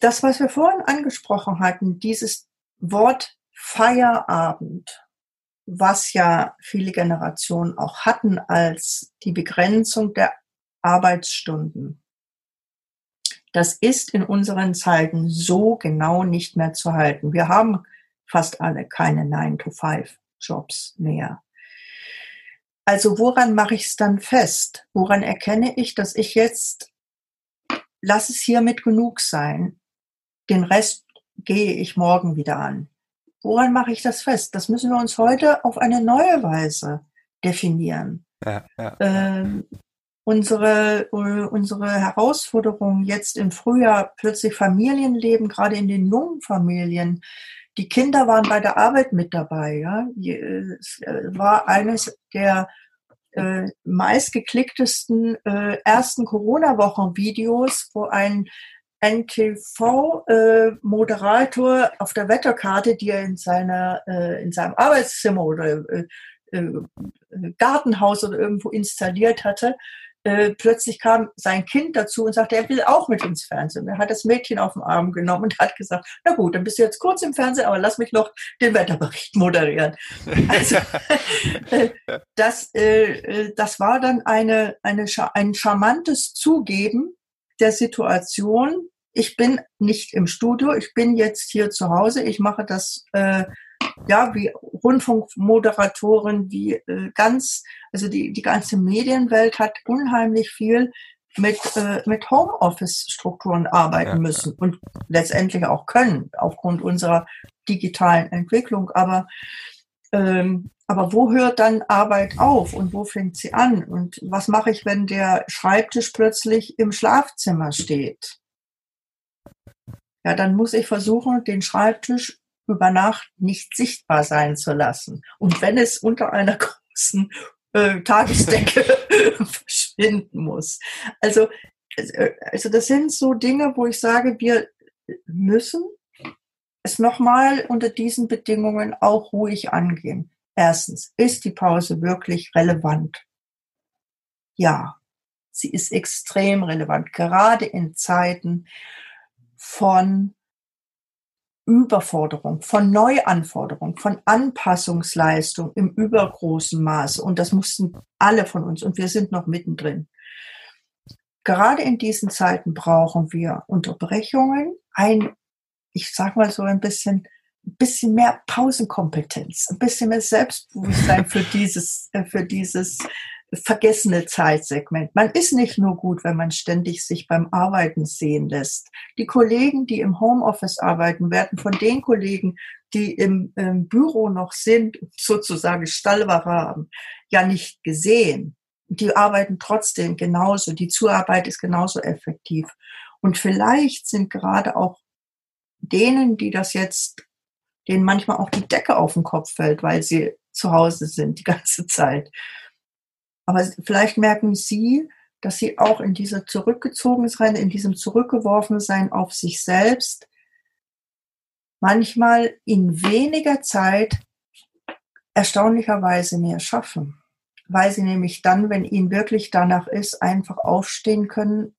Das, was wir vorhin angesprochen hatten, dieses Wort Feierabend, was ja viele Generationen auch hatten als die Begrenzung der Arbeitsstunden. Das ist in unseren Zeiten so genau nicht mehr zu halten. Wir haben fast alle keine 9-to-5-Jobs mehr. Also woran mache ich es dann fest? Woran erkenne ich, dass ich jetzt, lass es hiermit genug sein, den Rest gehe ich morgen wieder an? Woran mache ich das fest? Das müssen wir uns heute auf eine neue Weise definieren. Ja, ja, ähm, unsere, unsere Herausforderung jetzt im Frühjahr, plötzlich Familienleben, gerade in den jungen Familien, die Kinder waren bei der Arbeit mit dabei. Ja? Es äh, war eines der äh, meistgeklicktesten äh, ersten Corona-Wochen-Videos, wo ein NTV-Moderator äh, auf der Wetterkarte, die er in seiner äh, in seinem Arbeitszimmer oder äh, äh, Gartenhaus oder irgendwo installiert hatte, äh, plötzlich kam sein Kind dazu und sagte, er will auch mit ins Fernsehen. Er hat das Mädchen auf den Arm genommen und hat gesagt, na gut, dann bist du jetzt kurz im Fernsehen, aber lass mich noch den Wetterbericht moderieren. Also äh, das, äh, das war dann eine, eine, ein charmantes Zugeben der Situation. Ich bin nicht im Studio, ich bin jetzt hier zu Hause, ich mache das äh, ja, wie Rundfunkmoderatoren, wie äh, ganz, also die, die ganze Medienwelt hat unheimlich viel mit, äh, mit Homeoffice-Strukturen arbeiten ja, müssen ja. und letztendlich auch können, aufgrund unserer digitalen Entwicklung. Aber, ähm, aber wo hört dann Arbeit auf und wo fängt sie an? Und was mache ich, wenn der Schreibtisch plötzlich im Schlafzimmer steht? Ja, dann muss ich versuchen, den Schreibtisch über Nacht nicht sichtbar sein zu lassen. Und wenn es unter einer großen äh, Tagesdecke verschwinden muss. Also, also das sind so Dinge, wo ich sage, wir müssen es nochmal unter diesen Bedingungen auch ruhig angehen. Erstens, ist die Pause wirklich relevant? Ja, sie ist extrem relevant, gerade in Zeiten von Überforderung, von Neuanforderung, von Anpassungsleistung im übergroßen Maße. Und das mussten alle von uns. Und wir sind noch mittendrin. Gerade in diesen Zeiten brauchen wir Unterbrechungen, ein, ich sag mal so ein bisschen, ein bisschen mehr Pausenkompetenz, ein bisschen mehr Selbstbewusstsein für dieses, äh, für dieses vergessene Zeitsegment. Man ist nicht nur gut, wenn man ständig sich beim Arbeiten sehen lässt. Die Kollegen, die im Homeoffice arbeiten, werden von den Kollegen, die im, im Büro noch sind, sozusagen Stallware haben, ja nicht gesehen. Die arbeiten trotzdem genauso. Die Zuarbeit ist genauso effektiv. Und vielleicht sind gerade auch denen, die das jetzt, denen manchmal auch die Decke auf den Kopf fällt, weil sie zu Hause sind die ganze Zeit. Aber vielleicht merken Sie, dass Sie auch in dieser Zurückgezogensein, in diesem Zurückgeworfensein auf sich selbst manchmal in weniger Zeit erstaunlicherweise mehr schaffen, weil sie nämlich dann, wenn ihnen wirklich danach ist, einfach aufstehen können,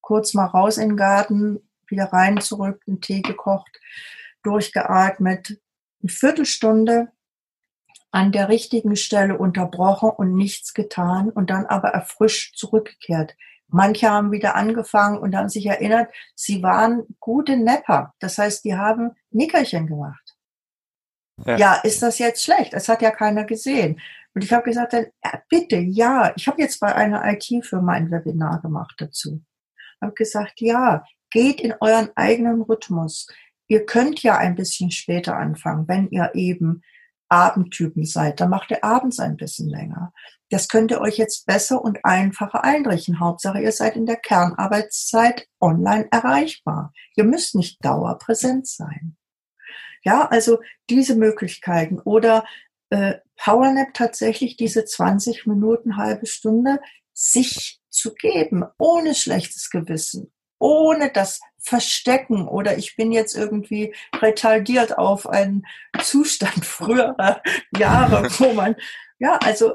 kurz mal raus in den Garten, wieder rein zurück, einen Tee gekocht, durchgeatmet, eine Viertelstunde an der richtigen Stelle unterbrochen und nichts getan und dann aber erfrischt zurückgekehrt. Manche haben wieder angefangen und haben sich erinnert, sie waren gute Nepper. Das heißt, die haben Nickerchen gemacht. Ja. ja, ist das jetzt schlecht? Es hat ja keiner gesehen. Und ich habe gesagt, dann, ja, bitte, ja, ich habe jetzt bei einer IT-Firma ein Webinar gemacht dazu. Ich habe gesagt, ja, geht in euren eigenen Rhythmus. Ihr könnt ja ein bisschen später anfangen, wenn ihr eben Abendtypen seid. Dann macht ihr abends ein bisschen länger. Das könnt ihr euch jetzt besser und einfacher einrichten. Hauptsache, ihr seid in der Kernarbeitszeit online erreichbar. Ihr müsst nicht dauerpräsent sein. Ja, also diese Möglichkeiten oder äh, Powernap tatsächlich diese 20 Minuten, halbe Stunde sich zu geben, ohne schlechtes Gewissen, ohne das Verstecken oder ich bin jetzt irgendwie retardiert auf einen Zustand früherer Jahre, wo man, ja, also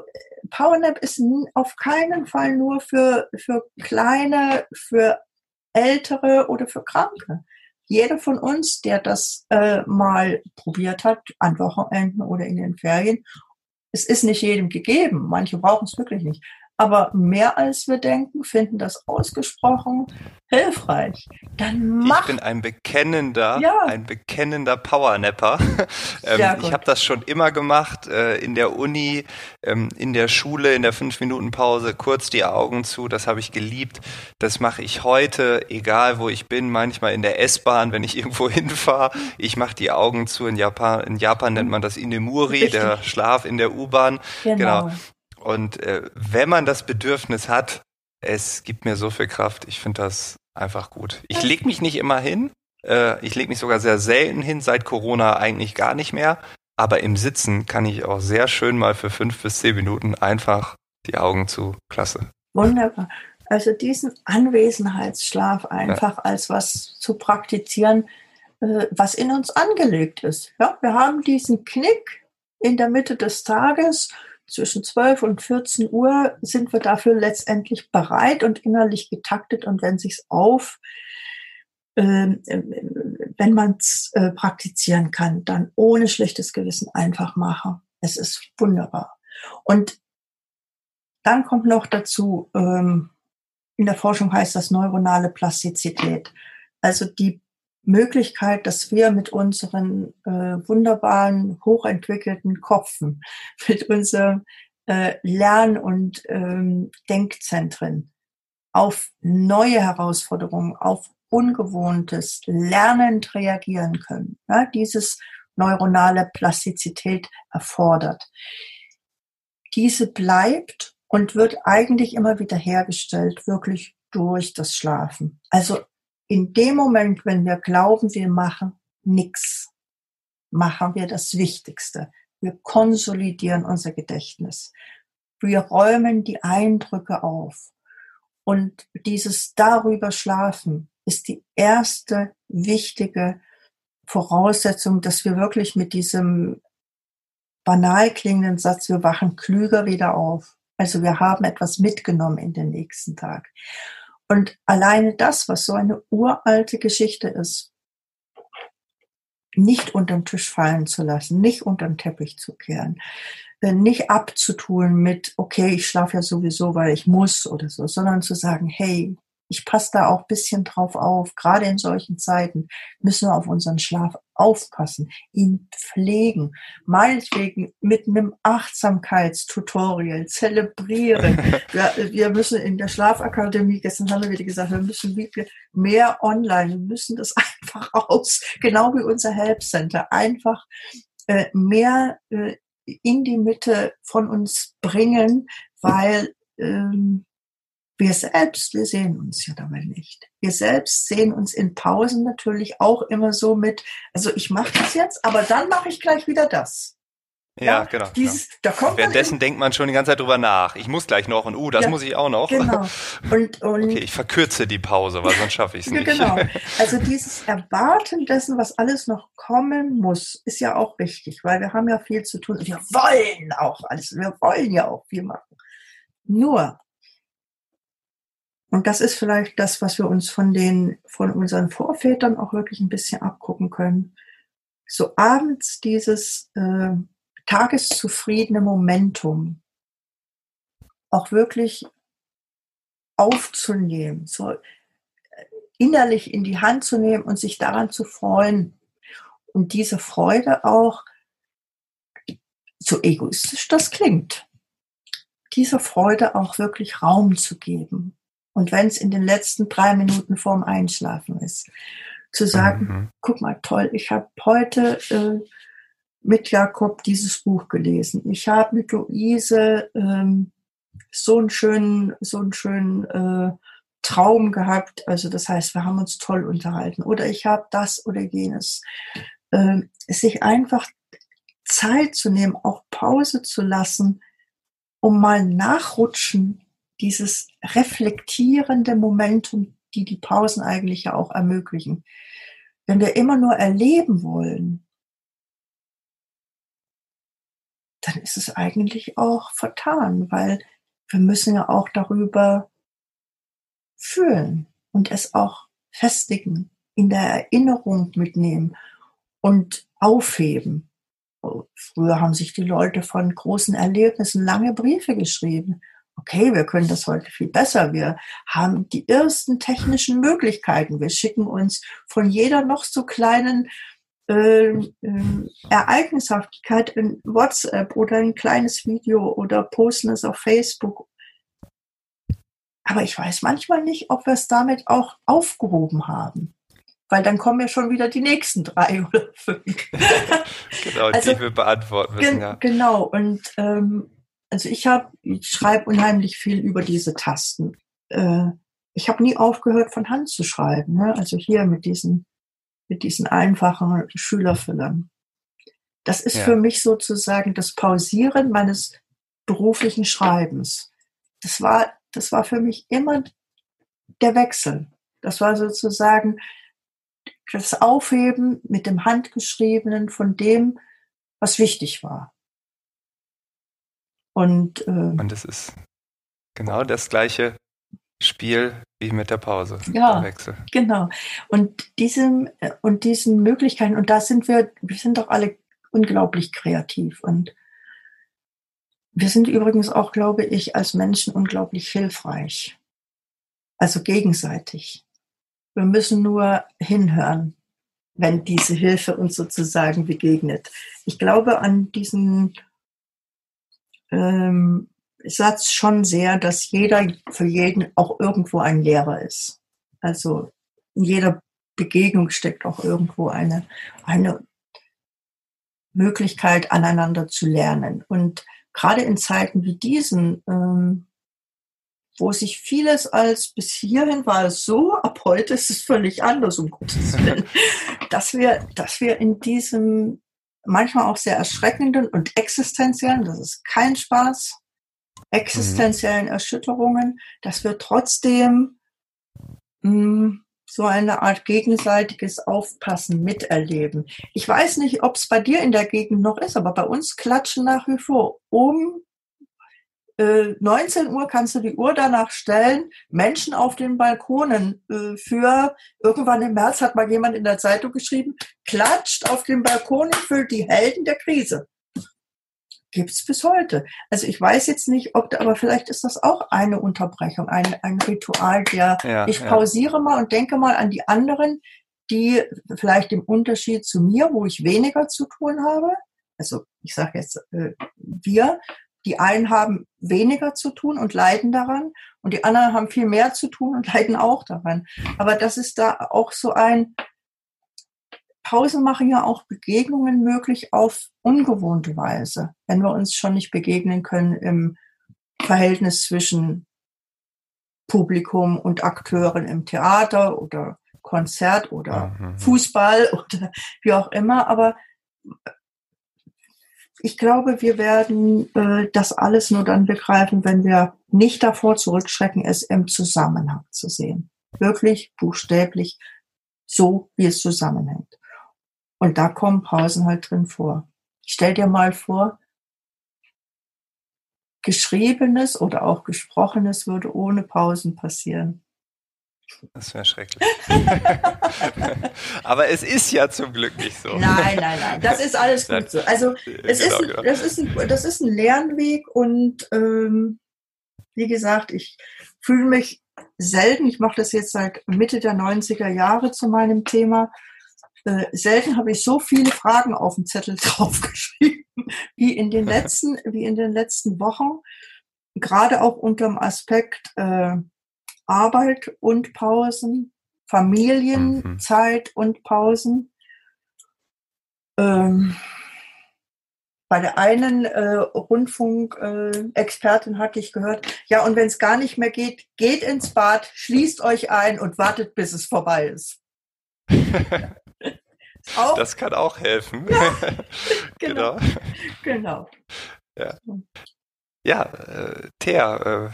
Powernap ist auf keinen Fall nur für, für kleine, für ältere oder für Kranke jeder von uns, der das äh, mal probiert hat, an Wochenenden oder in den Ferien, es ist nicht jedem gegeben. Manche brauchen es wirklich nicht aber mehr als wir denken, finden das ausgesprochen hilfreich. Dann mach. Ich bin ein bekennender, ja. ein bekennender Powernapper. ähm, ich habe das schon immer gemacht, äh, in der Uni, ähm, in der Schule, in der fünf Minuten Pause, kurz die Augen zu. Das habe ich geliebt. Das mache ich heute, egal wo ich bin. Manchmal in der S-Bahn, wenn ich irgendwo hinfahre. Ich mache die Augen zu. In Japan, in Japan nennt man das Inemuri, Richtig. der Schlaf in der U-Bahn. Genau. genau. Und äh, wenn man das Bedürfnis hat, es gibt mir so viel Kraft. Ich finde das einfach gut. Ich lege mich nicht immer hin. Äh, ich lege mich sogar sehr selten hin, seit Corona eigentlich gar nicht mehr. Aber im Sitzen kann ich auch sehr schön mal für fünf bis zehn Minuten einfach die Augen zu. Klasse. Wunderbar. Also diesen Anwesenheitsschlaf einfach ja. als was zu praktizieren, äh, was in uns angelegt ist. Ja, wir haben diesen Knick in der Mitte des Tages zwischen 12 und 14 Uhr sind wir dafür letztendlich bereit und innerlich getaktet und wenn sich's auf, äh, wenn man es äh, praktizieren kann, dann ohne schlechtes Gewissen einfach machen. Es ist wunderbar. Und dann kommt noch dazu, ähm, in der Forschung heißt das neuronale Plastizität. Also die Möglichkeit, dass wir mit unseren äh, wunderbaren, hochentwickelten Kopfen, mit unserem äh, Lern- und ähm, Denkzentren auf neue Herausforderungen, auf ungewohntes lernend reagieren können. Ja, dieses neuronale Plastizität erfordert. Diese bleibt und wird eigentlich immer wieder hergestellt, wirklich durch das Schlafen. Also in dem Moment, wenn wir glauben, wir machen nichts, machen wir das Wichtigste. Wir konsolidieren unser Gedächtnis. Wir räumen die Eindrücke auf. Und dieses darüber schlafen ist die erste wichtige Voraussetzung, dass wir wirklich mit diesem banal klingenden Satz, wir wachen klüger wieder auf. Also wir haben etwas mitgenommen in den nächsten Tag. Und alleine das, was so eine uralte Geschichte ist, nicht unterm Tisch fallen zu lassen, nicht unterm Teppich zu kehren, äh, nicht abzutun mit, okay, ich schlafe ja sowieso, weil ich muss oder so, sondern zu sagen, hey, ich passe da auch bisschen drauf auf. Gerade in solchen Zeiten müssen wir auf unseren Schlaf aufpassen, ihn pflegen, meinetwegen mit einem Achtsamkeitstutorial zelebrieren. wir, wir müssen in der Schlafakademie, gestern haben wir wieder gesagt, wir müssen mehr online, wir müssen das einfach aus, genau wie unser Help Center, einfach äh, mehr äh, in die Mitte von uns bringen, weil ähm, wir selbst, wir sehen uns ja dabei nicht. Wir selbst sehen uns in Pausen natürlich auch immer so mit, also ich mache das jetzt, aber dann mache ich gleich wieder das. Ja, genau. Dieses, genau. Da Währenddessen denkt man schon die ganze Zeit drüber nach. Ich muss gleich noch und uh, das ja, muss ich auch noch. Genau. Und, und okay, ich verkürze die Pause, weil sonst schaffe ich es nicht. Genau. Also dieses Erwarten dessen, was alles noch kommen muss, ist ja auch wichtig, weil wir haben ja viel zu tun. Wir wollen auch alles. Wir wollen ja auch viel machen. Nur, und das ist vielleicht das, was wir uns von den, von unseren Vorvätern auch wirklich ein bisschen abgucken können. So abends dieses äh, tageszufriedene Momentum auch wirklich aufzunehmen, so äh, innerlich in die Hand zu nehmen und sich daran zu freuen und diese Freude auch, so egoistisch das klingt, dieser Freude auch wirklich Raum zu geben. Und wenn es in den letzten drei Minuten vorm Einschlafen ist, zu sagen, mhm. guck mal, toll, ich habe heute äh, mit Jakob dieses Buch gelesen. Ich habe mit Luise ähm, so einen schönen, so einen schönen äh, Traum gehabt. Also das heißt, wir haben uns toll unterhalten. Oder ich habe das oder jenes. Ähm, sich einfach Zeit zu nehmen, auch Pause zu lassen, um mal nachrutschen, dieses reflektierende Momentum, die die Pausen eigentlich ja auch ermöglichen. Wenn wir immer nur erleben wollen, dann ist es eigentlich auch vertan, weil wir müssen ja auch darüber fühlen und es auch festigen, in der Erinnerung mitnehmen und aufheben. Früher haben sich die Leute von großen Erlebnissen lange Briefe geschrieben. Okay, wir können das heute viel besser. Wir haben die ersten technischen Möglichkeiten. Wir schicken uns von jeder noch so kleinen äh, äh, Ereignishaftigkeit in WhatsApp oder ein kleines Video oder posten es auf Facebook. Aber ich weiß manchmal nicht, ob wir es damit auch aufgehoben haben. Weil dann kommen ja schon wieder die nächsten drei oder fünf. genau, also, die wir beantworten müssen. Gen ja. Genau, und ähm, also ich habe, ich schreibe unheimlich viel über diese Tasten. Äh, ich habe nie aufgehört, von Hand zu schreiben. Ne? Also hier mit diesen mit diesen einfachen Schülerfüllern. Das ist ja. für mich sozusagen das Pausieren meines beruflichen Schreibens. Das war, das war für mich immer der Wechsel. Das war sozusagen das Aufheben mit dem Handgeschriebenen von dem, was wichtig war. Und, äh, Und das ist genau das gleiche Spiel wie mit der Pause. Ja, Wechsel. genau. Und diesem und diesen Möglichkeiten und da sind wir, wir sind doch alle unglaublich kreativ und wir sind übrigens auch, glaube ich, als Menschen unglaublich hilfreich. Also gegenseitig. Wir müssen nur hinhören, wenn diese Hilfe uns sozusagen begegnet. Ich glaube an diesen ähm, Satz schon sehr, dass jeder für jeden auch irgendwo ein Lehrer ist. Also in jeder Begegnung steckt auch irgendwo eine, eine Möglichkeit, aneinander zu lernen. Und gerade in Zeiten wie diesen, ähm, wo sich vieles als bis hierhin war es so, ab heute ist es völlig anders, um Gottes Willen, dass wir, dass wir in diesem manchmal auch sehr erschreckenden und existenziellen, das ist kein Spaß, existenziellen mhm. Erschütterungen, dass wir trotzdem mh, hm, so eine Art gegenseitiges Aufpassen miterleben. Ich weiß nicht, ob es bei dir in der Gegend noch ist, aber bei uns klatschen nach wie vor um 19 äh, Uhr kannst du die Uhr danach stellen, Menschen auf den Balkonen äh, für, irgendwann im März hat mal jemand in der Zeitung geschrieben, klatscht auf den Balkon für die Helden der Krise gibt's bis heute. Also ich weiß jetzt nicht, ob, aber vielleicht ist das auch eine Unterbrechung, ein, ein Ritual, der ja, ich pausiere ja. mal und denke mal an die anderen, die vielleicht im Unterschied zu mir, wo ich weniger zu tun habe. Also ich sage jetzt äh, wir, die einen haben weniger zu tun und leiden daran und die anderen haben viel mehr zu tun und leiden auch daran. Aber das ist da auch so ein, Pausen machen ja auch Begegnungen möglich auf ungewohnte Weise, wenn wir uns schon nicht begegnen können im Verhältnis zwischen Publikum und Akteuren im Theater oder Konzert oder mhm. Fußball oder wie auch immer. Aber ich glaube, wir werden äh, das alles nur dann begreifen, wenn wir nicht davor zurückschrecken, es im Zusammenhang zu sehen. Wirklich buchstäblich so, wie es zusammenhängt. Und da kommen Pausen halt drin vor. Stell dir mal vor, Geschriebenes oder auch Gesprochenes würde ohne Pausen passieren. Das wäre schrecklich. Aber es ist ja zum Glück nicht so. Nein, nein, nein. Das ist alles gut so. Also es genau, ist, genau. Das, ist ein, das ist ein Lernweg und ähm, wie gesagt, ich fühle mich selten, ich mache das jetzt seit Mitte der 90er Jahre zu meinem Thema, äh, selten habe ich so viele Fragen auf dem Zettel draufgeschrieben, wie in den letzten, wie in den letzten Wochen. Gerade auch unter dem Aspekt äh, Arbeit und Pausen, Familienzeit mhm. und Pausen. Ähm, bei der einen äh, Rundfunkexpertin äh, hatte ich gehört, ja, und wenn es gar nicht mehr geht, geht ins Bad, schließt euch ein und wartet, bis es vorbei ist. auch, das kann auch helfen. Ja, genau. genau. Ja, ja äh, Thea, äh,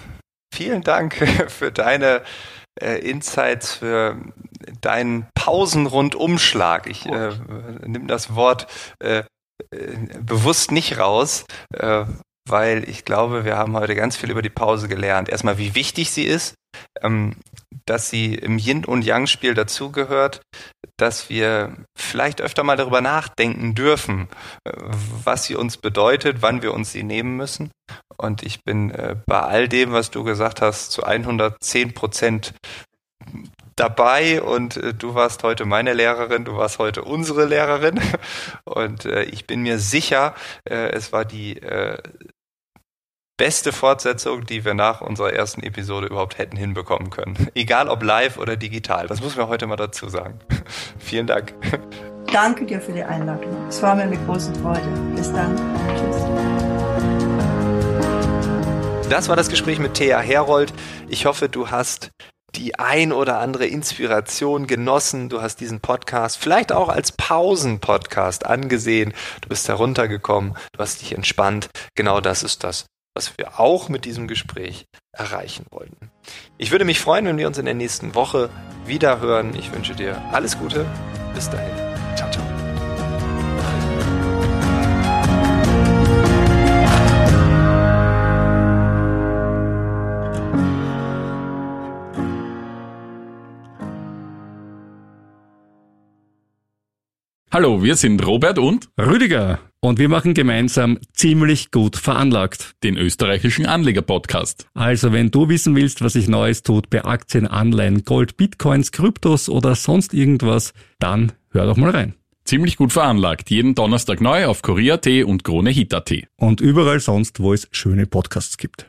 vielen Dank für deine äh, Insights, für deinen Pausenrundumschlag. Ich äh, nehme das Wort äh, äh, bewusst nicht raus, äh, weil ich glaube, wir haben heute ganz viel über die Pause gelernt. Erstmal, wie wichtig sie ist, ähm, dass sie im Yin- und Yang-Spiel dazugehört, dass wir vielleicht öfter mal darüber nachdenken dürfen, äh, was sie uns bedeutet, wann wir uns sie nehmen müssen. Und ich bin äh, bei all dem, was du gesagt hast, zu 110 Prozent dabei und äh, du warst heute meine Lehrerin, du warst heute unsere Lehrerin und äh, ich bin mir sicher, äh, es war die äh, beste Fortsetzung, die wir nach unserer ersten Episode überhaupt hätten hinbekommen können. Egal ob live oder digital. Das muss man heute mal dazu sagen. Vielen Dank. Danke dir für die Einladung. Es war mir eine große Freude. Bis dann. Tschüss. Das war das Gespräch mit Thea Herold. Ich hoffe, du hast die ein oder andere Inspiration genossen. Du hast diesen Podcast vielleicht auch als Pausen-Podcast angesehen. Du bist heruntergekommen, du hast dich entspannt. Genau das ist das, was wir auch mit diesem Gespräch erreichen wollten. Ich würde mich freuen, wenn wir uns in der nächsten Woche wieder hören. Ich wünsche dir alles Gute. Bis dahin. Ciao, ciao. Hallo, wir sind Robert und Rüdiger und wir machen gemeinsam ziemlich gut veranlagt. Den österreichischen Anleger-Podcast. Also wenn du wissen willst, was sich Neues tut bei Aktien, Anleihen, Gold, Bitcoins, Kryptos oder sonst irgendwas, dann hör doch mal rein. Ziemlich gut veranlagt. Jeden Donnerstag neu auf Korea.at und Krone Hit.at. Und überall sonst, wo es schöne Podcasts gibt.